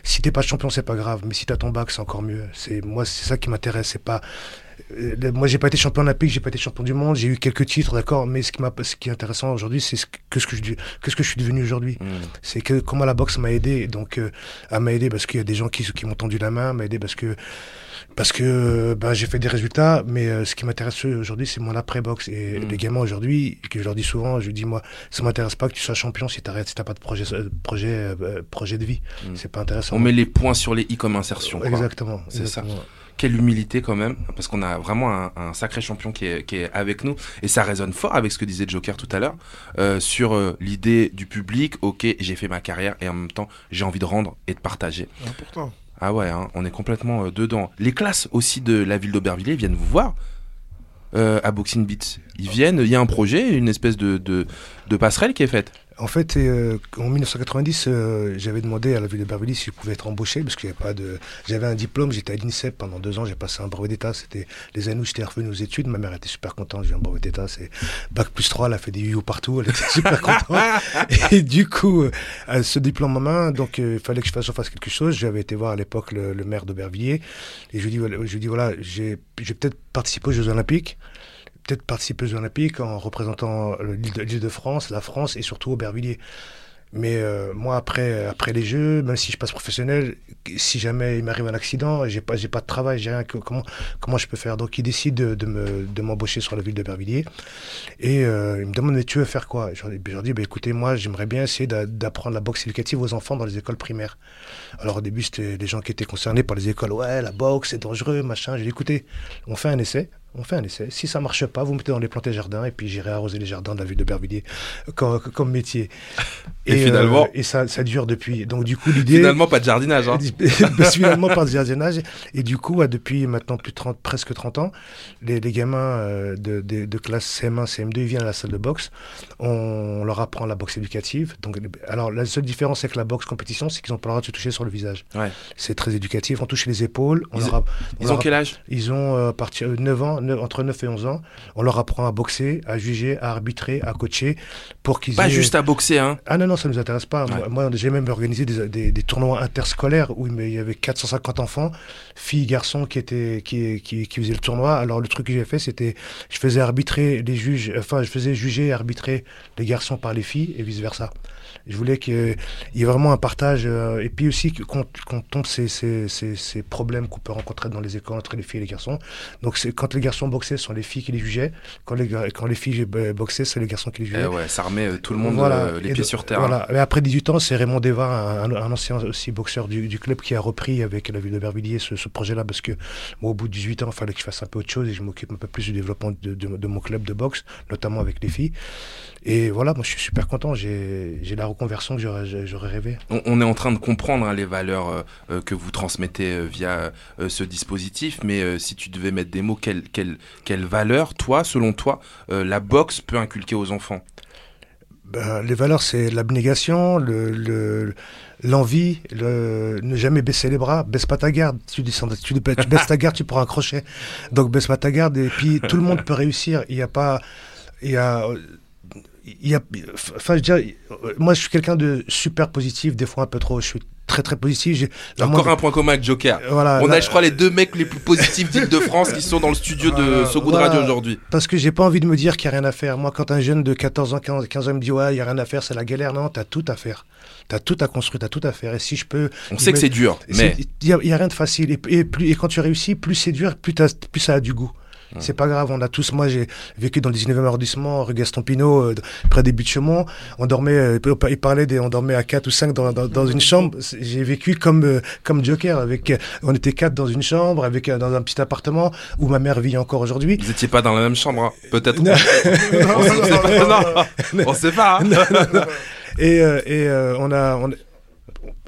Si t'es pas champion, c'est pas grave, mais si t'as ton bac, c'est encore mieux. C'est, moi, c'est ça qui m'intéresse, c'est pas, moi, j'ai pas été champion olympique, j'ai pas été champion du monde, j'ai eu quelques titres, d'accord, mais ce qui, m'a, ce qui est intéressant aujourd'hui, c'est ce que, ce que, je, que ce que je suis devenu aujourd'hui. C'est que comment la boxe m'a aidé. Donc, euh, elle m'a aidé parce qu'il y a des gens qui, qui m'ont tendu la main, m'a aidé parce que, parce que euh, ben, j'ai fait des résultats, mais euh, ce qui m'intéresse aujourd'hui, c'est mon après-boxe. Et les gamins aujourd'hui, que je leur dis souvent, je dis, moi, ça m'intéresse pas que tu sois champion si t'arrêtes, si t'as pas de projet, euh, projet, euh, projet de vie. C'est pas intéressant. On met les points sur les i comme insertion. quoi. Exactement, C'est ça. Quelle humilité quand même, parce qu'on a vraiment un, un sacré champion qui est, qui est avec nous. Et ça résonne fort avec ce que disait Joker tout à l'heure, euh, sur euh, l'idée du public, ok, j'ai fait ma carrière et en même temps, j'ai envie de rendre et de partager. Important. Ah ouais, hein, on est complètement euh, dedans. Les classes aussi de la ville d'Aubervilliers viennent vous voir à Boxing Beats. Ils viennent, il y a un projet, une espèce de, de, de passerelle qui est faite. En fait, euh, en 1990, euh, j'avais demandé à la ville de Bervilliers si je pouvais être embauché parce qu'il y avait pas de. J'avais un diplôme, j'étais à l'INSEP pendant deux ans, j'ai passé un brevet d'état. C'était les années où j'étais revenu aux études. Ma mère était super contente, j'ai un brevet d'état, c'est bac plus 3, elle a fait des yo partout, elle était super contente. Et du coup, euh, ce diplôme en main, donc il fallait que je fasse, quelque chose. J'avais été voir à l'époque le, le maire d'Aubervilliers et je lui lui dis voilà, j'ai peut-être participé aux Jeux Olympiques peut-être participer aux Olympiques en représentant le- l'île de, de France, la France et surtout Aubervilliers. Mais euh, moi, après, après les Jeux, même si je passe professionnel, si jamais il m'arrive un accident, j'ai pas, pas de travail, j'ai rien. Comment, comment je peux faire? Donc, il décide de, de me, de m'embaucher sur la ville d'Aubervilliers. Et euh, il me demande, mais tu veux faire quoi? Je leur dis, bah, écoutez, moi, j'aimerais bien essayer d'a- d'apprendre la boxe éducative aux enfants dans les écoles primaires. Alors, au début, c'était les gens qui étaient concernés par les écoles. Ouais, la boxe, c'est dangereux, machin. J'ai dit, écoutez, on fait un essai. On fait un essai. Si ça marche pas, vous mettez dans les plantés jardins et puis j'irai arroser les jardins de la ville de Bervilliers comme, comme métier. Et finalement- et ça, ça dure depuis. Donc du coup, l'idée. Finalement, pas de jardinage. Hein. finalement, pas de jardinage. Et du coup, depuis maintenant plus de 30, presque 30 ans, les, les gamins euh, de, de, de classe CM1, CM2, ils viennent à la salle de boxe. On leur apprend la boxe éducative. Donc, alors, la seule différence avec la boxe compétition, c'est qu'ils n'ont pas le droit de se toucher sur le visage. Ouais. C'est très éducatif. On touche les épaules. On Ils- leur app- on ils leur ont quel âge? Ils ont euh, partir de 9 ans, entre 9 et 11 ans. On leur apprend à boxer, à juger, à arbitrer, à coacher pour qu'ils Pas aient- juste à boxer, hein. ah non, non, ça ne nous intéresse pas. Moi, moi, j'ai même organisé des, des, des tournois interscolaires où il y avait 450 enfants, filles, garçons, qui, étaient, qui, qui, qui faisaient le tournoi. Alors, le truc que j'ai fait, c'était, je faisais arbitrer les juges, enfin, je faisais juger et arbitrer les garçons par les filles et vice-versa. Je voulais qu'il y ait vraiment un partage, euh, et puis aussi qu'on qu'on tombe ces, ces, ces, ces problèmes qu'on peut rencontrer dans les écoles entre les filles et les garçons. Donc, c'est- quand les garçons boxaient, ce sont les filles qui les jugeaient. Quand les, quand les filles euh, boxaient, c'est les garçons qui les jugeaient. Eh ouais, ça remet euh, tout le monde Voilà. euh, les Et pieds de- sur terre. Voilà. Et après 18 ans, c'est Raymond Deva, un, un ancien aussi boxeur du, du club, qui a repris avec la ville de Bervilliers ce, ce projet-là parce que moi, au bout de 18 ans, il fallait que je fasse un peu autre chose et je m'occupe un peu plus du développement de, de- de mon club de boxe, notamment avec les filles. Et voilà, moi, je suis super content. J'ai la reconversion que j'aurais rêvé. On, on est en train de comprendre hein, les valeurs euh, euh, que vous transmettez euh, via euh, ce dispositif, mais si tu devais mettre des mots, quelle, quelle, quelle valeur, toi, selon toi, la boxe peut inculquer aux enfants? Ben, les valeurs, c'est l'abnégation, le, le- l'envie, le, ne jamais baisser les bras, baisse pas ta garde. Tu, descends, tu, tu baisses ta garde, tu prends un crochet. Donc baisse pas ta garde. Et puis tout le monde peut réussir. Il n'y a pas, il y a, il y a, enfin, je dirais, moi, je suis quelqu'un de super positif, des fois un peu trop. Je suis très très positif. J'ai Encore un point commun avec Joker. Voilà, on a, je crois, les deux mecs les plus positifs d'Île-de-France qui sont dans le studio de Good voilà. Radio aujourd'hui. Parce que j'ai pas envie de me dire qu'il n'y a rien à faire. Moi, quand un jeune de 14 ans, 15, 15 ans me dit ouais, il n'y a rien à faire, c'est la galère. Non, t'as tout à faire. T'as tout à construire, t'as tout à faire. Et si je peux. On sait que c'est dur, mais- Il n'y a, rien de facile. Et, et plus, et quand tu réussis, plus c'est dur, plus, plus ça a du goût. C'est pas grave, on a tous. Moi, j'ai vécu dans le 19e arrondissement, rue Gaston Pinot, euh, près des Buttes-Chaumont. On dormait, euh, il parlait des, on dormait à 4 ou 5 dans, dans, dans une chambre. J'ai vécu comme, euh, comme Joker, avec, euh, on était quatre dans une chambre, avec, dans un petit appartement où ma mère vit encore aujourd'hui. Vous étiez pas dans la même chambre, hein, peut-être. Non. on sait pas. Non, on sait pas. hein. Non, non, non. Et, et on a. On...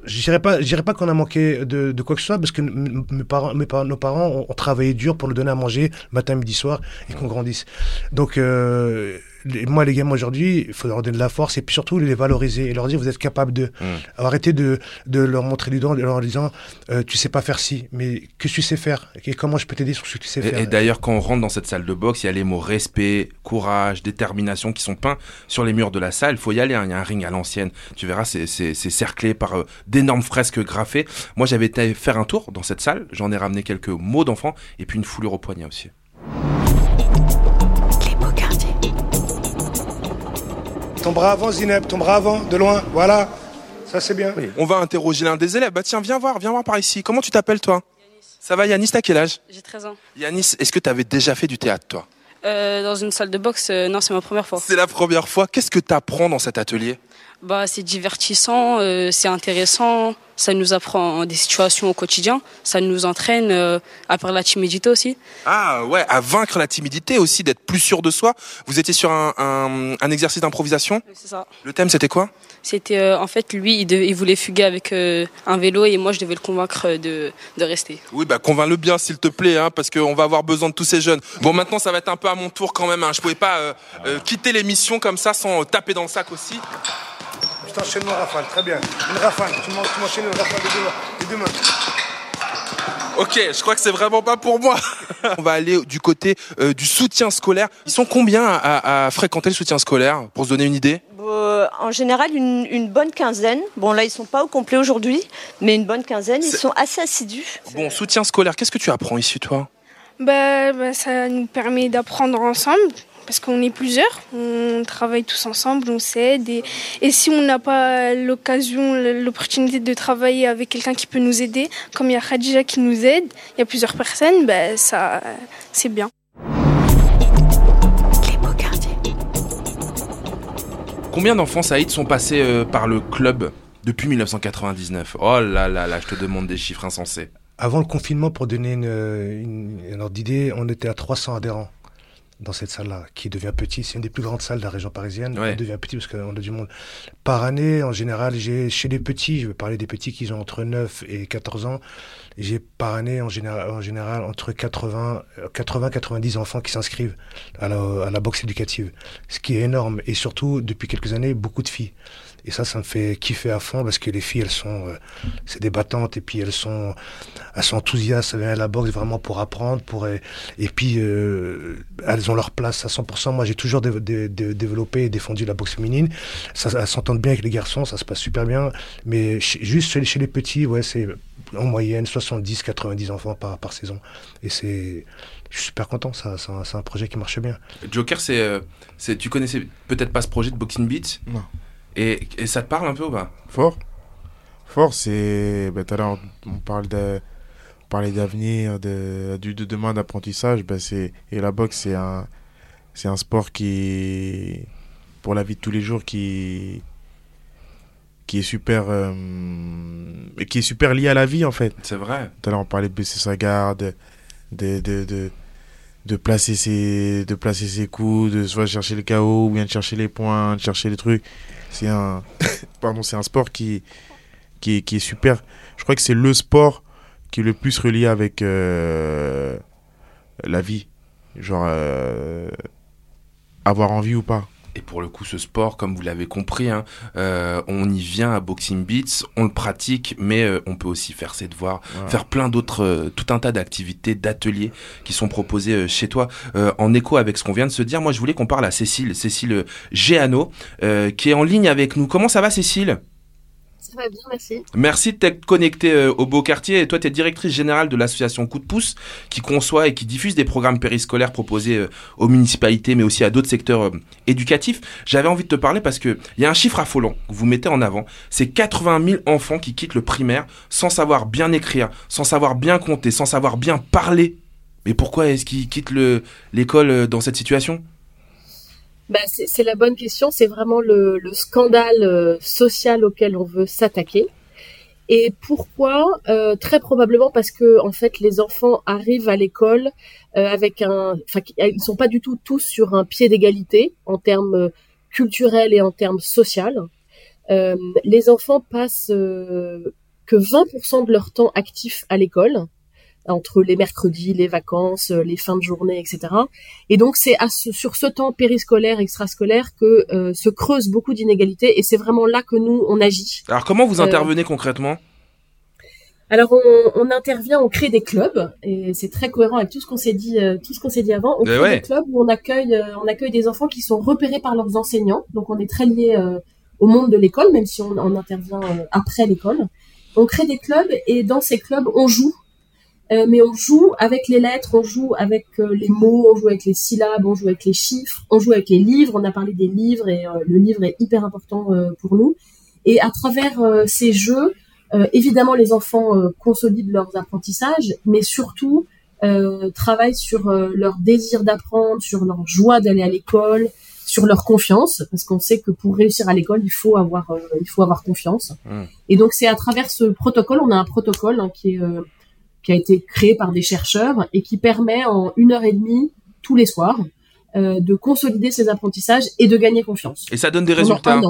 Je dirais pas, pas qu'on a manqué de, de quoi que ce soit parce que mes parents, mes parents, nos parents ont, ont travaillé dur pour nous donner à manger matin, midi, soir et qu'on grandisse. Donc euh, les- moi, les gamins aujourd'hui, il faut leur donner de la force et puis surtout les valoriser et leur dire vous êtes capable de. Arrêter de, de leur montrer du doigt en leur disant euh, tu sais pas faire ci, mais que tu sais faire et comment je peux t'aider sur ce que tu sais faire. Et, et d'ailleurs, quand on rentre dans cette salle de boxe, il y a les mots respect, courage, détermination qui sont peints sur les murs de la salle. Il faut y aller, hein, il y a un ring à l'ancienne. Tu verras, c'est- cerclé par euh, d'énormes fresques graffées. Moi, j'avais été faire un tour dans cette salle. J'en ai ramené quelques mots d'enfants et puis une foulure au poignet aussi. Ton bras avant, Zineb, ton bras avant, de loin, voilà. Ça c'est bien. On va interroger l'un des élèves. Bah tiens, viens voir, viens voir par ici. Comment tu t'appelles toi Ça va Yanis, t'as quel âge J'ai 13 ans. Yanis, est-ce que tu avais déjà fait du théâtre toi? Euh, dans une salle de boxe, euh, non, c'est ma première fois. C'est la première fois. Qu'est-ce que tu apprends dans cet atelier? Bah, c'est divertissant, euh, c'est intéressant, ça nous apprend des situations au quotidien, ça nous entraîne euh, à perdre la timidité aussi. Ah ouais, à vaincre la timidité aussi, d'être plus sûr de soi. Vous étiez sur un, un- un exercice d'improvisation C'est ça. Le thème c'était quoi? C'était euh, en fait lui, il, devait- il voulait fuguer avec euh, un vélo et moi je devais le convaincre de, de rester. Oui, bah convainc-le bien s'il te plaît, hein, parce qu'on va avoir besoin de tous ces jeunes. Bon, maintenant ça va être un peu à mon tour quand même. Hein. Je pouvais pas euh, euh, quitter l'émission comme ça sans taper dans le sac aussi. Je t'enchaîne mon rafale, très bien. Une rafale, tu m'en- tu m'enchaînes une rafale de deux mains. de deux mains. Ok, je crois que c'est vraiment pas pour moi. On va aller du côté euh, du soutien scolaire. Ils sont combien à, fréquenter le soutien scolaire pour se donner une idée? Euh, en général, une, une bonne quinzaine. Bon, là, ils sont pas au complet aujourd'hui, mais une bonne quinzaine. Ils sont assez assidus. Bon, soutien scolaire, qu'est-ce que tu apprends ici, toi? Bah, bah, ça nous permet d'apprendre ensemble parce qu'on est plusieurs, on travaille tous ensemble, on s'aide et, et si on n'a pas l'occasion, l'opportunité de travailler avec quelqu'un qui peut nous aider, comme il y a Khadija qui nous aide, il y a plusieurs personnes, bah, ça, c'est bien. Les beaux quartiers. Combien d'enfants, Saïd, sont passés euh, par le club depuis 1999 Oh là là là, je te demande des chiffres insensés. Avant le confinement, pour donner une, une, un ordre d'idée, on était à 300 adhérents dans cette salle-là, qui devient petite. C'est une des plus grandes salles de la région parisienne. Elle devient petite parce qu'on a du monde. Par année, en général, j'ai chez les petits, je vais parler des petits qui ont entre 9 et 14 ans, j'ai par année, en général, en général entre 80, 80 90 enfants qui s'inscrivent à la, à la boxe éducative. Ce qui est énorme. Et surtout, depuis quelques années, beaucoup de filles. Et ça, ça me fait kiffer à fond parce que les filles, elles sont, euh, c'est des battantes et puis elles sont, elles sont enthousiastes, elles viennent à la boxe vraiment pour apprendre, pour et, et puis euh, elles ont leur place à 100%. Moi, j'ai toujours dé- dé- dé- développé et défendu la boxe féminine. Ça, elles s'entendent bien avec les garçons, ça se passe super bien. Mais chez- juste chez, chez les petits, ouais, c'est en moyenne 70-90 enfants par, par saison. Et c'est, je suis super content. Ça, c'est un, projet qui marche bien. Joker, c'est, euh, c'est, tu connaissais peut-être pas ce projet de Boxing Beat Non. Et, et ça te parle un peu ou pas? Fort. Fort, c'est. Ben, tout à l'heure, on parle de. parlait d'avenir, de, de demain, d'apprentissage. Ben, c'est, et la boxe, c'est un, c'est un sport qui, pour la vie de tous les jours qui qui est super euh, qui est super lié à la vie en fait. C'est vrai. Tout à l'heure on parlait de baisser sa garde, de de, de de placer ses de placer ses coups, de soit chercher le chaos ou bien de chercher les points, de chercher les trucs. C'est un pardon, c'est un sport qui qui est, qui est super. Je crois que c'est le sport qui est le plus relié avec euh, la vie. Genre euh, avoir envie ou pas. Et pour le coup, ce sport, comme vous l'avez compris, hein, euh, on y vient à Boxing Beats, on le pratique, mais euh, on peut aussi faire ses devoirs, Voilà. faire plein d'autres, euh, tout un tas d'activités, d'ateliers qui sont proposés chez toi. Euh, en écho avec ce qu'on vient de se dire, moi je voulais qu'on parle à Cécile, Cécile Géano, euh, qui est en ligne avec nous. Comment ça va Cécile? Merci. Merci de t'être connecté euh, au Beau Quartier. Et toi, tu es directrice générale de l'association Coup de pouce, qui conçoit et qui diffuse des programmes périscolaires proposés euh, aux municipalités, mais aussi à d'autres secteurs euh, éducatifs. J'avais envie de te parler parce que il y a un chiffre affolant que vous mettez en avant. C'est 80 000 enfants qui quittent le primaire sans savoir bien écrire, sans savoir bien compter, sans savoir bien parler. Mais pourquoi est-ce qu'ils quittent le- l'école dans cette situation? Bah, c'est la bonne question. C'est vraiment le, le scandale euh, social auquel on veut s'attaquer. Et pourquoi? Euh, Très probablement parce que en fait, les enfants arrivent à l'école euh, avec un, enfin, ils sont pas du tout tous sur un pied d'égalité en termes culturels et en termes social. Les enfants passent que 20% de leur temps actif à l'école entre les mercredis, les vacances, euh, les fins de journée, etc. Et donc c'est à ce- sur ce temps périscolaire, extrascolaire que euh, se creusent beaucoup d'inégalités et c'est vraiment là que nous on agit. Alors comment vous Euh, intervenez concrètement? Alors on, on intervient, on crée des clubs et c'est très cohérent avec tout ce qu'on s'est dit, euh, tout ce qu'on s'est dit avant. On crée ouais. des clubs où on accueille, euh, on accueille des enfants qui sont repérés par leurs enseignants. Donc on est très lié euh, au monde de l'école, même si on, on intervient après l'école. On crée des clubs et dans ces clubs on joue. Euh, mais on joue avec les lettres, on joue avec euh, les mots, on joue avec les syllabes, on joue avec les chiffres, on joue avec les livres. On a parlé des livres et euh, le livre est hyper important euh, pour nous. Et à travers ces jeux, euh, évidemment, les enfants consolident leurs apprentissages, mais surtout euh, travaillent sur leur désir d'apprendre, sur leur joie d'aller à l'école, sur leur confiance, parce qu'on sait que pour réussir à l'école, il faut avoir, il faut avoir confiance. Mmh. Et donc, c'est à travers ce protocole, on a un protocole hein, qui est euh, qui a été créé par des chercheurs et qui permet en une heure et demie tous les soirs euh, de consolider ses apprentissages et de gagner confiance. Et ça donne des résultats.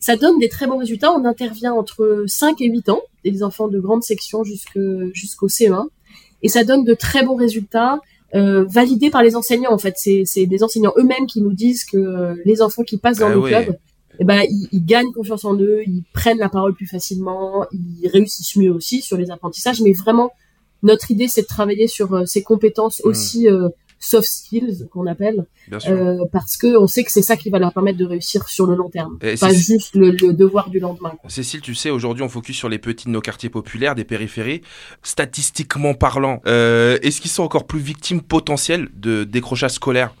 Ça donne des très bons résultats. On intervient entre 5 et 8 ans, des enfants de grande section jusqu'au CE1. Et ça donne de très bons résultats, euh, validés par les enseignants. En fait, c'est des enseignants eux-mêmes qui nous disent que euh, les enfants qui passent dans Ah le ouais. club, eh ben, ils, ils gagnent confiance en eux, ils prennent la parole plus facilement, ils réussissent mieux aussi sur les apprentissages. Mais vraiment, notre idée, c'est de travailler sur euh, ces compétences Mm. aussi euh, soft skills qu'on appelle, euh, parce que on sait que c'est ça qui va leur permettre de réussir sur le long terme, Et pas juste le, le devoir du lendemain. quoi. Cécile, tu sais, aujourd'hui, on focus sur les petits de nos quartiers populaires, des périphéries. Statistiquement parlant, est-ce qu'ils sont encore plus victimes potentielles de décrochage scolaire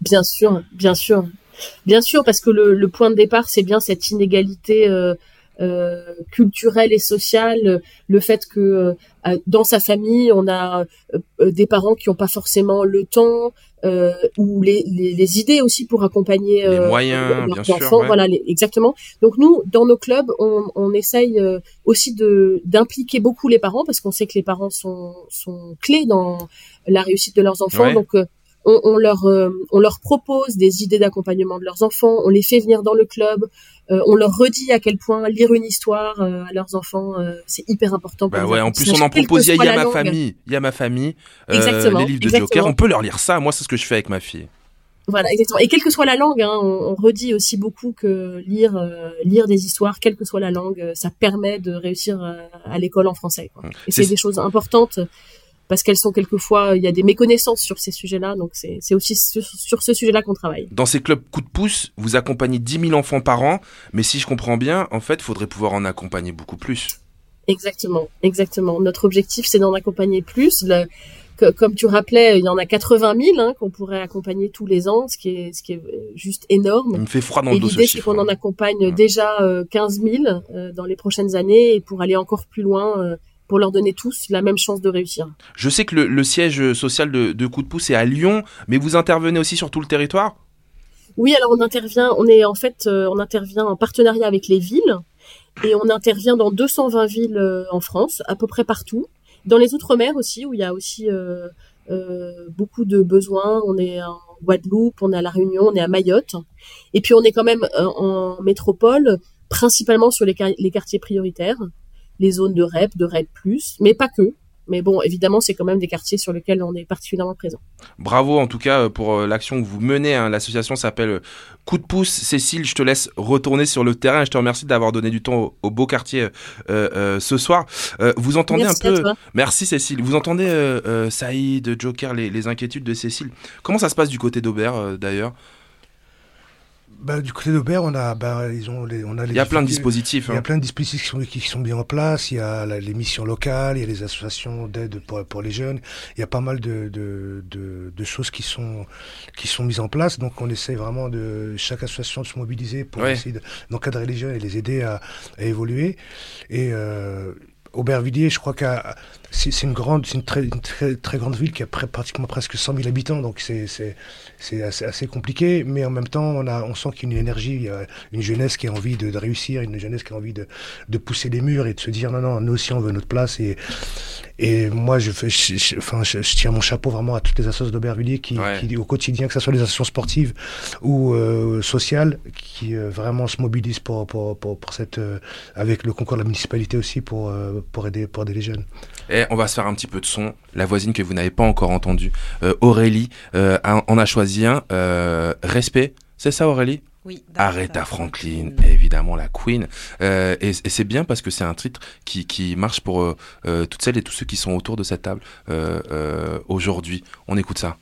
Bien sûr, bien sûr, bien sûr, parce que le, le point de départ, c'est bien cette inégalité euh, euh, culturelle et sociale, le fait que euh, dans sa famille, on a euh, euh, des parents qui n'ont pas forcément le temps euh, ou les, les, les idées aussi pour accompagner euh, moyens, leurs bien sûr, enfants. ouais. Voilà, les- exactement. Donc nous, dans nos clubs, on, on essaye euh, aussi de d'impliquer beaucoup les parents parce qu'on sait que les parents sont sont clés dans la réussite de leurs enfants. Ouais. Donc euh, on, on leur euh, on leur propose des idées d'accompagnement de leurs enfants, on les fait venir dans le club, euh, on leur redit à quel point lire une histoire euh, à leurs enfants c'est hyper important. Pour Bah ouais, en plus on en propose, il y a- ma langue. famille, il y a ma famille, Exactement, les livres de exactement. Joker, on peut leur lire ça, moi c'est ce que je fais avec ma fille. Voilà, exactement. Et quelle que soit la langue, hein, on, on redit aussi beaucoup que lire euh, lire des histoires, quelle que soit la langue, ça permet de réussir à l'école en français. quoi. Et C'est- des choses importantes parce qu'elles sont quelquefois, il y a des méconnaissances sur ces sujets-là, donc c'est aussi sur, sur ce sujet-là qu'on travaille. Dans ces clubs coup de pouce, vous accompagnez 10 000 enfants par an, mais si je comprends bien, en fait, il faudrait pouvoir en accompagner beaucoup plus. Exactement, exactement. Notre objectif, c'est d'en accompagner plus. Le- que- comme tu rappelais, il y en a 80 000 hein, qu'on pourrait accompagner tous les ans, ce qui est, ce qui est euh, juste énorme. Il me fait froid dans le dos, l'idée, c'est hein. qu'on en accompagne déjà euh, 15 000 euh, dans les prochaines années et pour aller encore plus loin, euh, pour leur donner tous la même chance de réussir. Je sais que le, le siège social de, de coup de pouce est à Lyon, mais vous intervenez aussi sur tout le territoire? Oui, alors on intervient, on est en fait, euh, on intervient en partenariat avec les villes et on intervient dans 220 villes euh, en France, à peu près partout. Dans les Outre-mer aussi, où il y a aussi euh, euh, beaucoup de besoins. On est en Guadeloupe, on est à La Réunion, on est à Mayotte. Et puis on est quand même en métropole, principalement sur les quartiers prioritaires, les zones de REP, de REP+, mais pas que. Mais bon, évidemment, c'est quand même des quartiers sur lesquels on est particulièrement présent. Bravo en tout cas euh, pour euh, l'action que vous menez. hein. L'association s'appelle euh, Coup de pouce. Cécile, je te laisse retourner sur le terrain. Je te remercie d'avoir donné du temps au, au beau quartier euh, euh, ce soir. Euh, vous entendez Merci un à peu. toi. Merci Cécile. Vous entendez Saïd, Joker, les, les inquiétudes de Cécile? Comment ça se passe du côté d'Aubert d'ailleurs? Bah, du côté d'Aubert, on a, bah, ils ont les, on a les Il y a plein de dispositifs, Il y a hein. plein de dispositifs qui sont, qui sont mis en place. Il y a la- les missions locales, il y a les associations d'aide pour, pour les jeunes. Il y a pas mal de, de, de, de choses qui sont, qui sont mises en place. Donc, on essaie vraiment de, chaque association de se mobiliser pour Ouais. essayer de- d'encadrer les jeunes et les aider à, à évoluer. Et, euh, Aubervilliers, je crois que c'est c'est une grande, c'est une très, une très, très grande ville qui a près- pratiquement presque 100 000 habitants, donc c'est c'est c'est assez, assez compliqué, mais en même temps on a, on sent qu'il y a une énergie, il y a une jeunesse qui a envie de, de réussir, une jeunesse qui a envie de, de pousser les murs et de se dire non non, nous aussi on veut notre place et et moi je fais, je, je- enfin je, je tiens mon chapeau vraiment à toutes les associations d'Aubervilliers qui, Ouais. qui au quotidien, que ce soit les associations sportives ou euh, sociales, qui euh, vraiment se mobilisent pour pour pour, pour cette euh, avec le concours de la municipalité aussi pour pour aider pour aider les jeunes. Et on va se faire un petit peu de son. La voisine que vous n'avez pas encore entendue, euh, Aurélie, euh, a- en a choisi un. euh, respect, c'est ça Aurélie? Oui. Aretha Franklin, évidemment la Queen. Euh, et et c'est bien parce que c'est un titre qui, qui marche pour euh, toutes celles et tous ceux qui sont autour de cette table euh, aujourd'hui. On écoute ça.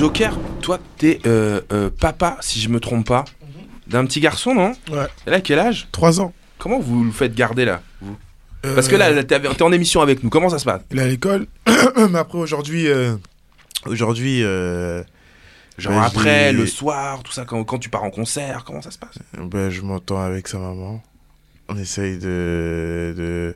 Joker, toi, t'es euh, euh, papa, si je me trompe pas, d'un petit garçon, non Ouais. Et là, quel âge 3 ans. Comment vous le faites garder là vous? Parce que là, t'es t'es en émission avec nous. Comment ça se passe? Il est à l'école. Mais après, aujourd'hui. euh, Aujourd'hui. euh, Genre ben, après, j'ai- le soir, tout ça, quand, quand tu pars en concert, comment ça se passe? Ben, je m'entends avec sa maman. On essaye de. de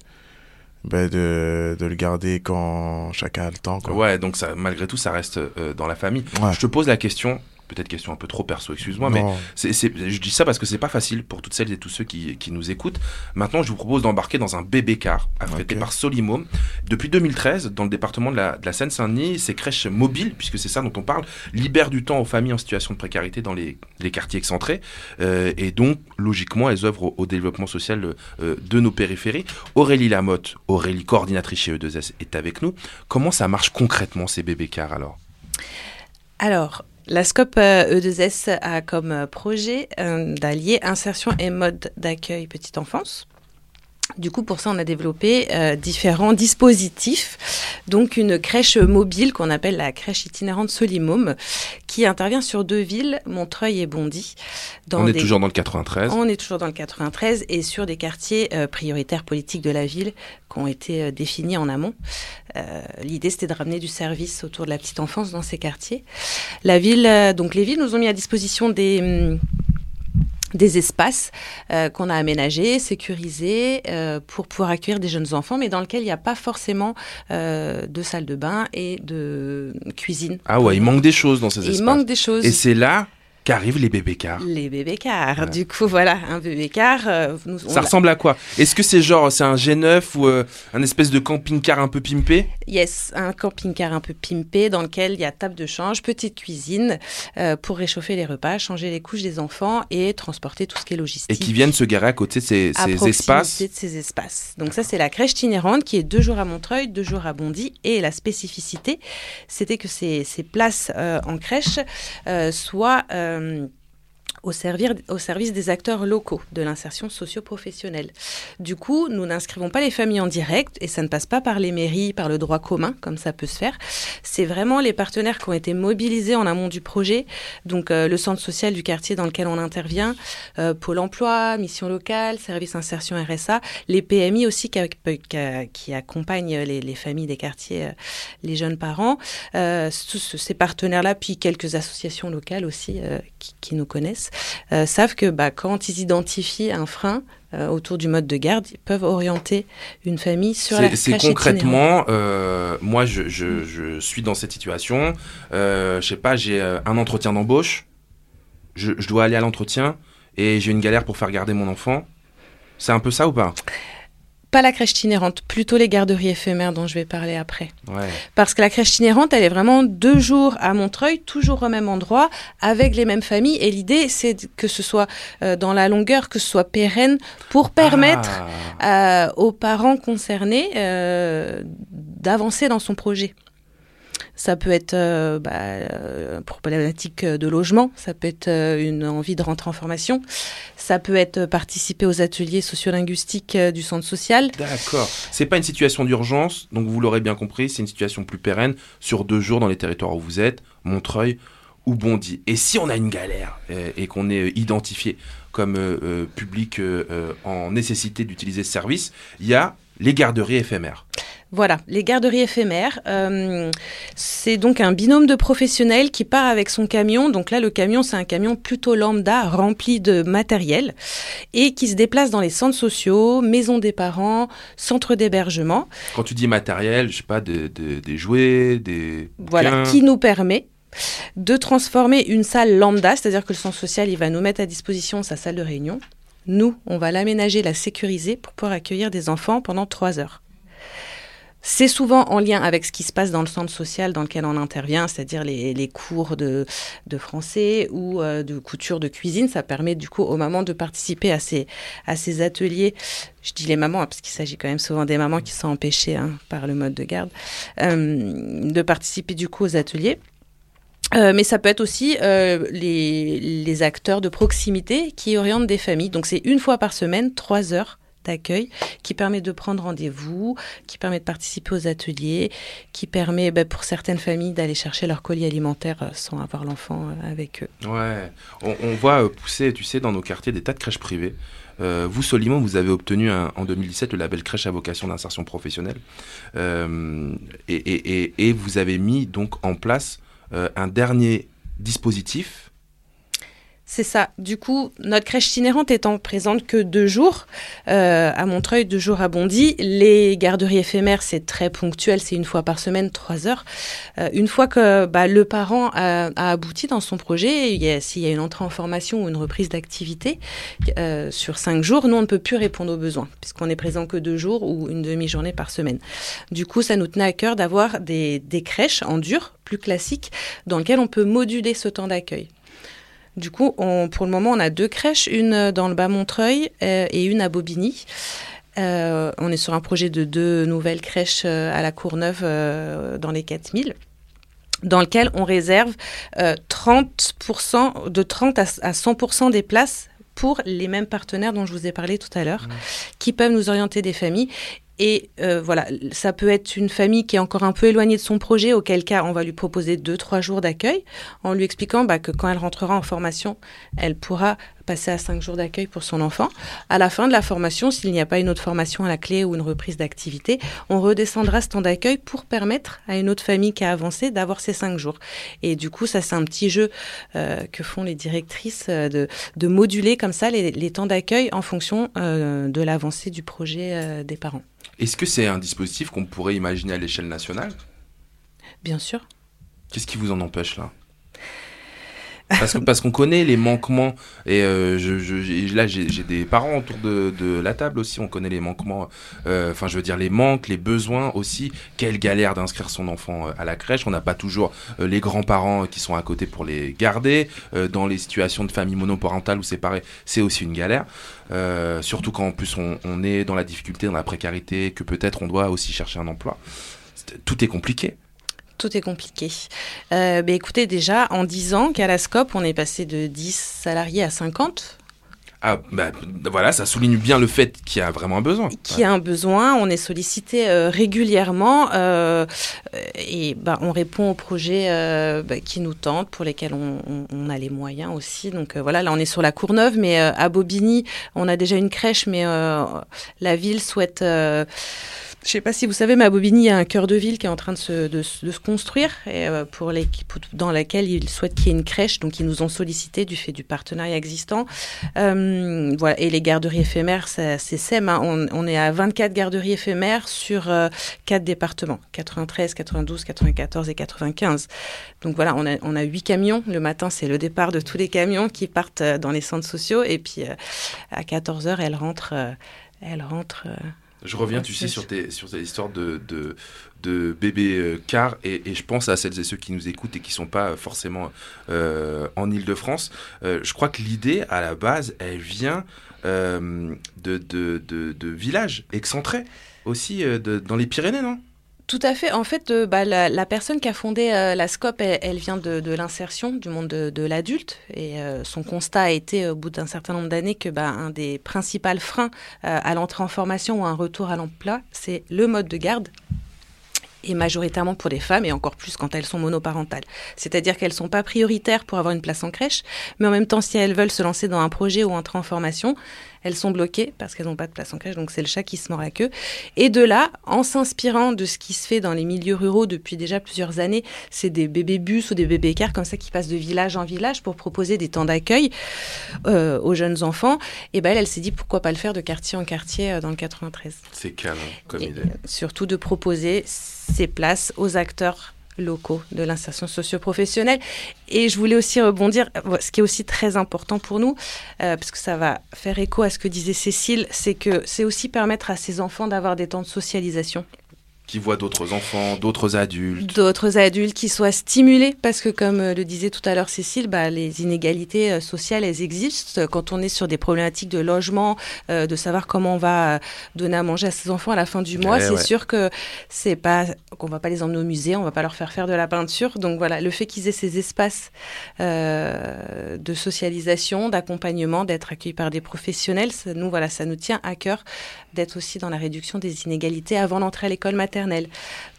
ben, de, de le garder quand chacun a le temps. Quoi. Ouais, donc ça, malgré tout, ça reste euh, dans la famille. Ouais. Je te pose la question peut-être question un peu trop perso, excuse-moi, mais Non. c'est, c'est- je dis ça parce que c'est pas facile pour toutes celles et tous ceux qui, qui nous écoutent. Maintenant, je vous propose d'embarquer dans un bébé car affrété par Solimo. Depuis 2013, dans le département de la, de la Seine-Saint-Denis, ces crèches mobiles, puisque c'est ça dont on parle, libèrent du temps aux familles en situation de précarité dans les, les quartiers excentrés. Euh, et donc, logiquement, elles œuvrent au, au développement social euh, de nos périphéries. Aurélie Lamotte, Aurélie, coordinatrice chez E2S, est avec nous. Comment ça marche concrètement ces bébés cars alors? Alors, la SCOP euh, E2S a comme euh, projet euh, d'allier insertion et mode d'accueil petite enfance. Du coup, pour ça, on a développé euh, différents dispositifs. Donc, une crèche mobile qu'on appelle la crèche itinérante Solimum, qui intervient sur deux villes, Montreuil et Bondy. dans On est des- toujours dans le 93. On est toujours dans le 93 et sur des quartiers euh, prioritaires politiques de la ville qui ont été euh, définis en amont. Euh, L'idée, c'était de ramener du service autour de la petite enfance dans ces quartiers. La ville, euh, donc les villes nous ont mis à disposition des hum, des espaces euh, qu'on a aménagés, sécurisés euh, pour pouvoir accueillir des jeunes enfants, mais dans lesquels il n'y a pas forcément euh, de salle de bain et de cuisine. Ah ouais, il manque des choses dans ces Il espaces. manque des choses. Et c'est là qu'arrivent les bébés cars. Les bébés cars. Du coup, voilà, un bébé car. euh, nous- Ça ressemble à quoi? Est-ce que c'est genre, c'est un G9 ou euh, un espèce de camping-car un peu pimpé? Yes, un camping-car un peu pimpé dans lequel il y a table de change, petite cuisine euh, pour réchauffer les repas, changer les couches des enfants et transporter tout ce qui est logistique. Et qui viennent se garer à côté de ces, à ces espaces? de ces espaces. Donc ça, c'est la crèche itinérante qui est deux jours à Montreuil, deux jours à Bondy. Et la spécificité, c'était que ces, ces places en crèche soient... euh, au, service des acteurs locaux de l'insertion socio-professionnelle. Du coup, nous n'inscrivons pas les familles en direct et ça ne passe pas par les mairies, par le droit commun, comme ça peut se faire. C'est vraiment les partenaires qui ont été mobilisés en amont du projet, donc euh, le centre social du quartier dans lequel on intervient, euh, Pôle emploi, mission locale, service insertion RSA, les PMI aussi qui, qui accompagnent les, les familles des quartiers, euh, les jeunes parents, euh, tous ces partenaires-là, puis quelques associations locales aussi euh, qui nous connaissent, euh, savent que bah, quand ils identifient un frein euh, autour du mode de garde, ils peuvent orienter une famille sur la C'est c'est crèche itinérante. concrètement, euh, moi je, je- je suis dans cette situation, je sais pas, j'ai un entretien d'embauche, je, je dois aller à l'entretien et j'ai une galère pour faire garder mon enfant. C'est un peu ça ou pas? Pas la crèche itinérante, plutôt les garderies éphémères dont je vais parler après. Ouais. Parce que la crèche itinérante, elle est vraiment deux jours à Montreuil, toujours au même endroit, avec les mêmes familles. Et l'idée, c'est que ce soit euh, dans la longueur, que ce soit pérenne, pour permettre Ah. euh, aux parents concernés euh, d'avancer dans son projet. Ça peut être euh, bah, euh, problématique de logement, ça peut être euh, une envie de rentrer en formation, ça peut être euh, participer aux ateliers sociolinguistiques euh, du centre social. D'accord. C'est pas une situation d'urgence, donc vous l'aurez bien compris, c'est une situation plus pérenne sur deux jours dans les territoires où vous êtes, Montreuil ou Bondy. Et si on a une galère euh, et qu'on est euh, identifié comme euh, euh, public euh, euh, en nécessité d'utiliser ce service, il y a les garderies éphémères. Voilà, les garderies éphémères. euh, c'est donc un binôme de professionnels qui part avec son camion. Donc là, le camion, c'est un camion plutôt lambda, rempli de matériel, et qui se déplace dans les centres sociaux, maisons des parents, centres d'hébergement. Quand tu dis matériel, je sais pas, de- de- des jouets, des. Voilà, bouquins. qui nous permet de transformer une salle lambda, c'est-à-dire que le centre social, il va nous mettre à disposition sa salle de réunion. Nous, on va l'aménager, la sécuriser pour pouvoir accueillir des enfants pendant trois heures. C'est souvent en lien avec ce qui se passe dans le centre social dans lequel on intervient, c'est-à-dire les, cours de, français ou euh, de couture, de cuisine. Ça permet du coup aux mamans de participer à ces, ateliers. Je dis les mamans hein, parce qu'il s'agit quand même souvent des mamans qui sont empêchées hein, par le mode de garde, euh, de participer du coup aux ateliers. Euh, mais ça peut être aussi les acteurs de proximité qui orientent des familles. Donc c'est une fois par semaine, trois heures d'accueil qui permet de prendre rendez-vous, qui permet de participer aux ateliers, qui permet ben, pour certaines familles d'aller chercher leur colis alimentaire euh, sans avoir l'enfant euh, avec eux. Ouais, on, voit euh, pousser, tu sais, dans nos quartiers des tas de crèches privées. Vous, Solimo, vous avez obtenu en 2017 le label crèche à vocation d'insertion professionnelle. Et, vous avez mis donc en place un dernier dispositif C'est ça. Du coup, notre crèche itinérante étant présente que deux jours euh, à Montreuil, deux jours à Bondy, les garderies éphémères, c'est très ponctuel, c'est une fois par semaine, trois heures. Euh, une fois que bah, le parent a, abouti dans son projet, s'il y a une entrée en formation ou une reprise d'activité euh, sur cinq jours, nous, on ne peut plus répondre aux besoins, puisqu'on est présent que deux jours ou une demi-journée par semaine. Du coup, ça nous tenait à cœur d'avoir des crèches en dur, plus classiques, dans lesquelles on peut moduler ce temps d'accueil. Du coup, on, pour le moment, on a deux crèches, une dans le Bas-Montreuil euh, et une à Bobigny. Euh, on est sur un projet de deux nouvelles crèches euh, à la Courneuve euh, dans les 4000 dans lequel on réserve euh, 30%, de 30 à, à 100% des places pour les mêmes partenaires dont je vous ai parlé tout à l'heure, mmh. qui peuvent nous orienter des familles. Et euh, voilà, ça peut être une famille qui est encore un peu éloignée de son projet, auquel cas on va lui proposer deux, trois jours d'accueil, en lui expliquant bah, que quand elle rentrera en formation, elle pourra passer à cinq jours d'accueil pour son enfant. À la fin de la formation, s'il n'y a pas une autre formation à la clé ou une reprise d'activité, on redescendra ce temps d'accueil pour permettre à une autre famille qui a avancé d'avoir ces cinq jours. Et du coup, ça c'est un petit jeu euh, que font les directrices euh, de, de, moduler comme ça les, les temps d'accueil en fonction euh, de l'avancée du projet des parents. Est-ce que c'est un dispositif qu'on pourrait imaginer à l'échelle nationale? Bien sûr. Qu'est-ce qui vous en empêche là? Parce que parce qu'on connaît les manquements. Et euh, je, je, là j'ai des parents autour de, de, la table aussi. On connaît les manquements enfin euh, je veux dire les manques les besoins aussi. Quelle galère d'inscrire son enfant euh, à la crèche. On n'a pas toujours euh, les grands-parents qui sont à côté pour les garder. Euh, dans les situations de famille monoparentale ou séparées c'est aussi une galère. Surtout quand en plus on, on est dans la difficulté dans la précarité que peut-être on doit aussi chercher un emploi. Tout est compliqué tout est compliqué. Euh, bah, écoutez, déjà, en 10 ans qu'à la SCOP, on est passé de 10 salariés à 50. Ah, bah, voilà, ça souligne bien le fait qu'il y a vraiment un besoin. Qu'il y a un besoin, on est sollicité euh, régulièrement euh, et bah, on répond aux projets euh, bah, qui nous tentent, pour lesquels on, on, on, a les moyens aussi. Donc voilà, là on est sur la Courneuve, mais à Bobigny, on a déjà une crèche, mais la ville souhaite je ne sais pas si vous savez, mais à Bobigny, il y a un cœur de ville qui est en train de se, de, de se construire, euh, pour les, dans laquelle ils souhaitent qu'il y ait une crèche. Donc, ils nous ont sollicité du fait du partenariat existant. Euh, voilà. Et les garderies éphémères, c'est SEM. Hein. On, est à 24 garderies éphémères sur euh, 4 départements 93, 92, 94 et 95. Donc, voilà, on a, on a 8 camions. Le matin, c'est le départ de tous les camions qui partent euh, dans les centres sociaux. Et puis, euh, à 14 heures, elles rentrent. elles rentrent je reviens, tu sais, sur tes, sur tes histoires de, de, de bébés euh, car et, et, je pense à celles et ceux qui nous écoutent et qui sont pas forcément euh, en Ile-de-France. Euh, je crois que l'idée, à la base, elle vient euh, de, de, de, villages excentrés aussi de, dans les Pyrénées, non? Tout à fait. En fait, euh, bah, la, personne qui a fondé euh, la SCOP, elle, vient de, l'insertion du monde de, l'adulte. Et euh, son constat a été, au bout d'un certain nombre d'années, que bah, un des principaux freins à l'entrée en formation ou un retour à l'emploi, c'est le mode de garde et majoritairement pour les femmes, et encore plus quand elles sont monoparentales. C'est-à-dire qu'elles ne sont pas prioritaires pour avoir une place en crèche, mais en même temps, si elles veulent se lancer dans un projet ou entrer en formation, elles sont bloquées parce qu'elles n'ont pas de place en crèche, donc c'est le chat qui se mord la queue. Et de là, en s'inspirant de ce qui se fait dans les milieux ruraux depuis déjà plusieurs années, c'est des bébés bus ou des bébés cars comme ça qui passent de village en village pour proposer des temps d'accueil euh, aux jeunes enfants. Et ben elle, elle s'est dit pourquoi pas le faire de quartier en quartier euh, dans le 93. C'est canon comme idée. Surtout de proposer ces places aux acteurs locaux de l'insertion socio-professionnelle. Et je voulais aussi rebondir, ce qui est aussi très important pour nous, euh, parce que ça va faire écho à ce que disait Cécile, c'est que c'est aussi permettre à ces enfants d'avoir des temps de socialisation qui voient d'autres enfants, d'autres adultes. D'autres adultes qui soient stimulés, parce que comme euh, le disait tout à l'heure Cécile, bah, les inégalités euh, sociales, elles existent. Quand on est sur des problématiques de logement, euh, de savoir comment on va donner à manger à ses enfants à la fin du mois, eh c'est ouais. sûr que c'est pas qu'on va pas les emmener au musée, on va pas leur faire faire de la peinture. Donc voilà, le fait qu'ils aient ces espaces euh, de socialisation, d'accompagnement, d'être accueillis par des professionnels, ça, nous voilà, ça nous tient à cœur d'être aussi dans la réduction des inégalités avant l'entrée à l'école maternelle.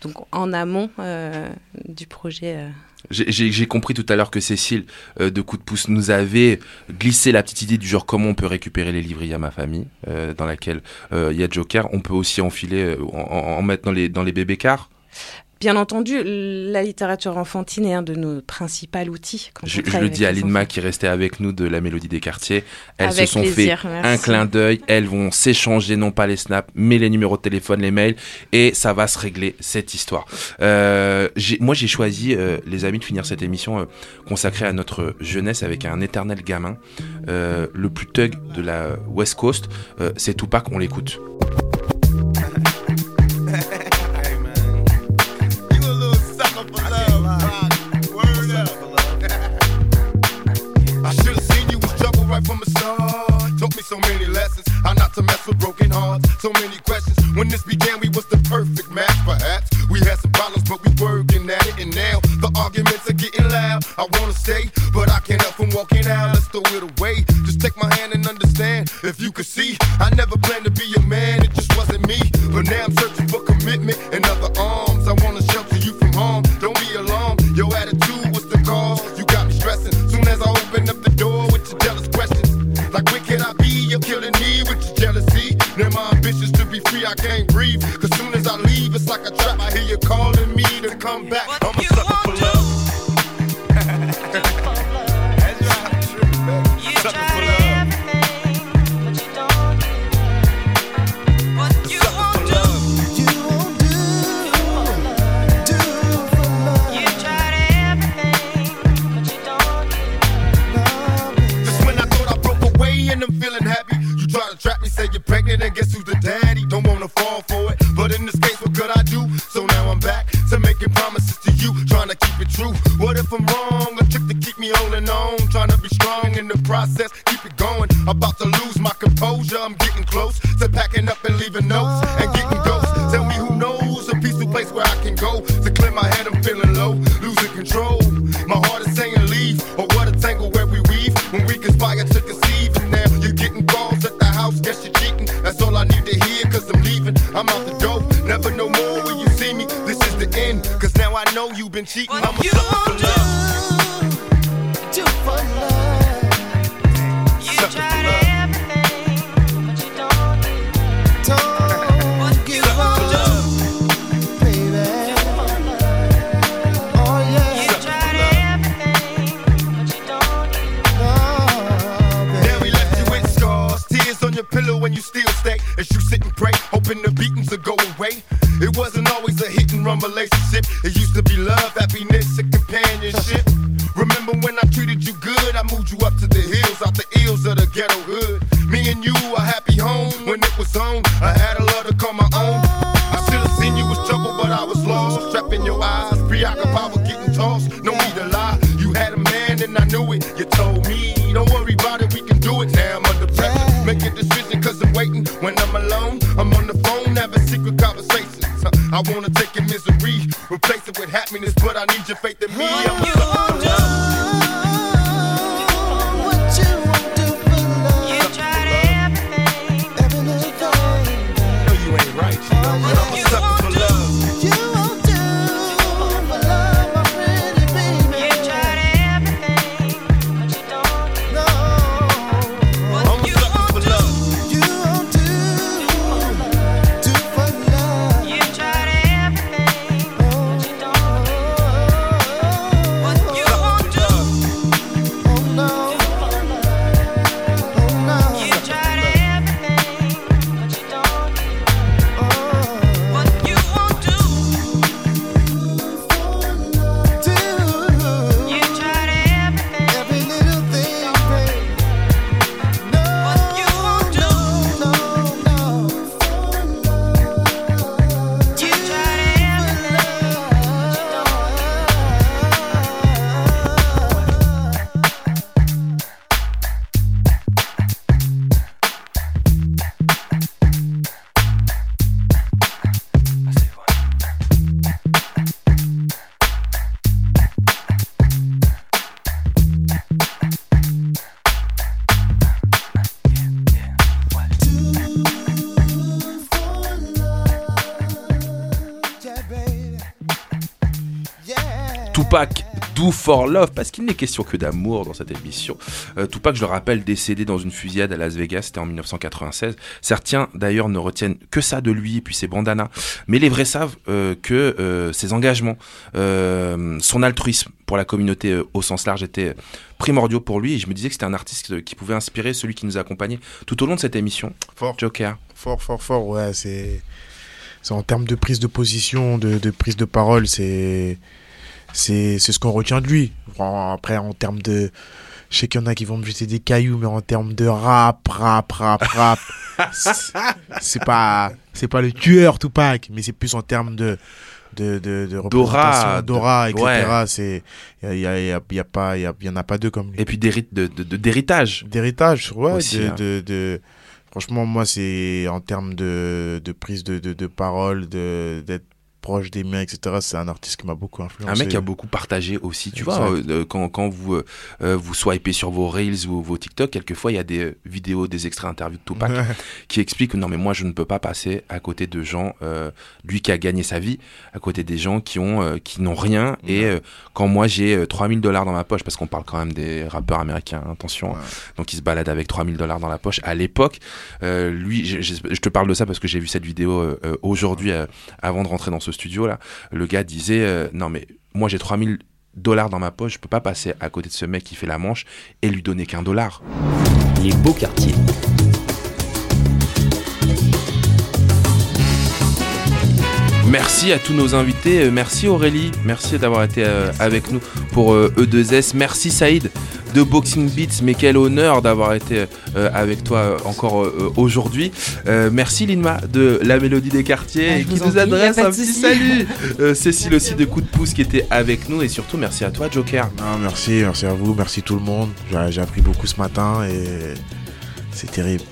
Donc en amont euh, du projet. Euh... J'ai compris tout à l'heure que Cécile euh, de Coup de pouce nous avait glissé la petite idée du genre comment on peut récupérer les livres à ma famille, dans laquelle il y a Joker. On peut aussi enfiler, en, en, mettre dans les, dans les bébés cars? Bien entendu, la littérature enfantine est un de nos principaux outils. Quand Je, le dis à Linma qui restait avec nous de la Mélodie des quartiers. Elles Avec se sont plaisir, fait merci. un clin d'œil. Elles vont s'échanger non pas les snaps, mais les numéros de téléphone, les mails, et ça va se régler cette histoire. Euh, moi, j'ai choisi, euh, les amis, de finir cette émission euh, consacrée à notre jeunesse avec un éternel gamin, le plus thug de la West Coast. C'est Tupac. On l'écoute. So many questions. When this began, we was the perfect match, perhaps. We had some problems, but we working at it. And now the arguments are getting loud. I wanna stay, but I can't help from walking out. Let's throw it away. Just take my hand and understand. If you could see, I never planned to be your man. It just wasn't me. But now I'm searching for commitment and other arms. I wanna shelter you from harm. Don't be alarmed. Your attitude was the cause. You got me stressing. Soon as I open up the door with your jealous questions. Like, where I can't breathe. Cause soon as I leave, it's like a trap. I hear you calling me to come back. I'm a Do for Love, parce qu'il n'est question que d'amour dans cette émission. Euh, Tupac, je le rappelle, décédé dans une fusillade à Las Vegas, c'était en 1996. Certains, d'ailleurs, ne retiennent que ça de lui, et puis ses bandanas. Mais les vrais savent euh, que euh, ses engagements, euh, son altruisme pour la communauté au sens large étaient primordiaux pour lui. Et je me disais que c'était un artiste qui pouvait inspirer celui qui nous a accompagnés tout au long de cette émission. Fort. Joker. Fort, fort, fort, ouais, c'est. c'est en termes de prise de position, de, de prise de parole, c'est. C'est c'est ce qu'on retient de lui. Après, en termes de. Je sais qu'il y en a qui vont me jeter des cailloux, mais en termes de rap, rap, rap, rap, c'est- pas, c'est pas le tueur Tupac, mais c'est plus en termes de, de, de, de représentation, d'aura, etc. ouais. C'est, il y a, y, a, y a pas, y, a, y en a pas deux comme lui. Et puis d'hérit- de- de- de- d'héritage. D'héritage, ouais. Aussi, de, hein. de, de- Franchement, moi, c'est en termes de, de prise de, de, de parole, de, d'être proche des miens, etc. C'est un artiste qui m'a beaucoup influencé. Un mec qui a beaucoup partagé aussi, tu Exact. vois, euh, quand, quand vous, euh, euh, vous swipez sur vos Reels ou vos TikTok, quelquefois il y a des vidéos, des extraits interviews de Tupac Ouais. qui expliquent que non mais moi je ne peux pas passer à côté de gens, euh, lui qui a gagné sa vie, à côté des gens qui ont qui n'ont rien et quand moi j'ai euh, 3000 dollars dans ma poche, parce qu'on parle quand même des rappeurs américains, hein, attention, hein, donc ils se baladent avec 3000 dollars dans la poche à l'époque, lui, je, je- je te parle de ça parce que j'ai vu cette vidéo aujourd'hui avant de rentrer dans ce studio là, le gars disait euh, non mais moi j'ai 3000 dollars dans ma poche, je peux pas passer à côté de ce mec qui fait la manche et lui donner qu'un dollar. Les beaux quartiers. Merci à tous nos invités, Euh, merci Aurélie, merci d'avoir été euh, avec nous pour euh, E2S, merci Saïd de Boxing Beats, mais quel honneur d'avoir été avec toi encore aujourd'hui. Merci Linma de La Mélodie des Quartiers Ah, je qui nous prie, adresse un petit salut. Cécile aussi de Coup de Pouce qui était avec nous et surtout merci à toi Joker. Non, merci, merci à vous, merci tout le monde. J'ai appris beaucoup ce matin et c'est terrible.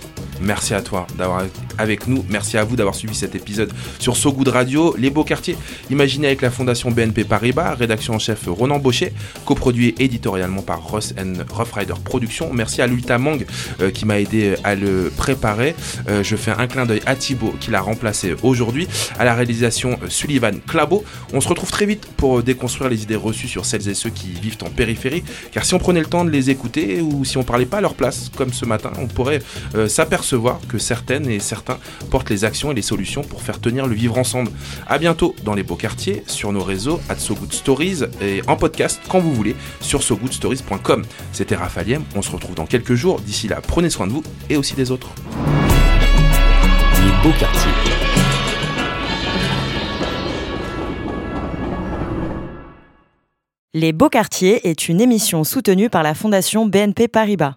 Merci à toi d'avoir avec nous. Merci à vous d'avoir suivi cet épisode sur So Good Radio. Les beaux quartiers, imaginé avec la fondation BNP Paribas, rédaction en chef Ronan Baucher, coproduit éditorialement par Ross and Rough Rider Productions. Merci à Lulta Mang euh, qui m'a aidé à le préparer. Euh, je fais un clin d'œil à Thibaut qui l'a remplacé aujourd'hui. À la réalisation euh, Sullivan Clabo. On se retrouve très vite pour déconstruire les idées reçues sur celles et ceux qui vivent en périphérie. Car si on prenait le temps de les écouter ou si on parlait pas à leur place, comme ce matin, on pourrait s'apercevoir que certaines et certains portent les actions et les solutions pour faire tenir le vivre ensemble. À bientôt dans les beaux quartiers, sur nos réseaux, at So Good Stories et en podcast quand vous voulez sur sogoodstories.com. C'était Raphaël, on se retrouve dans quelques jours. D'ici là, prenez soin de vous et aussi des autres. Les beaux quartiers. Les Beaux Quartiers est une émission soutenue par la Fondation BNP Paribas.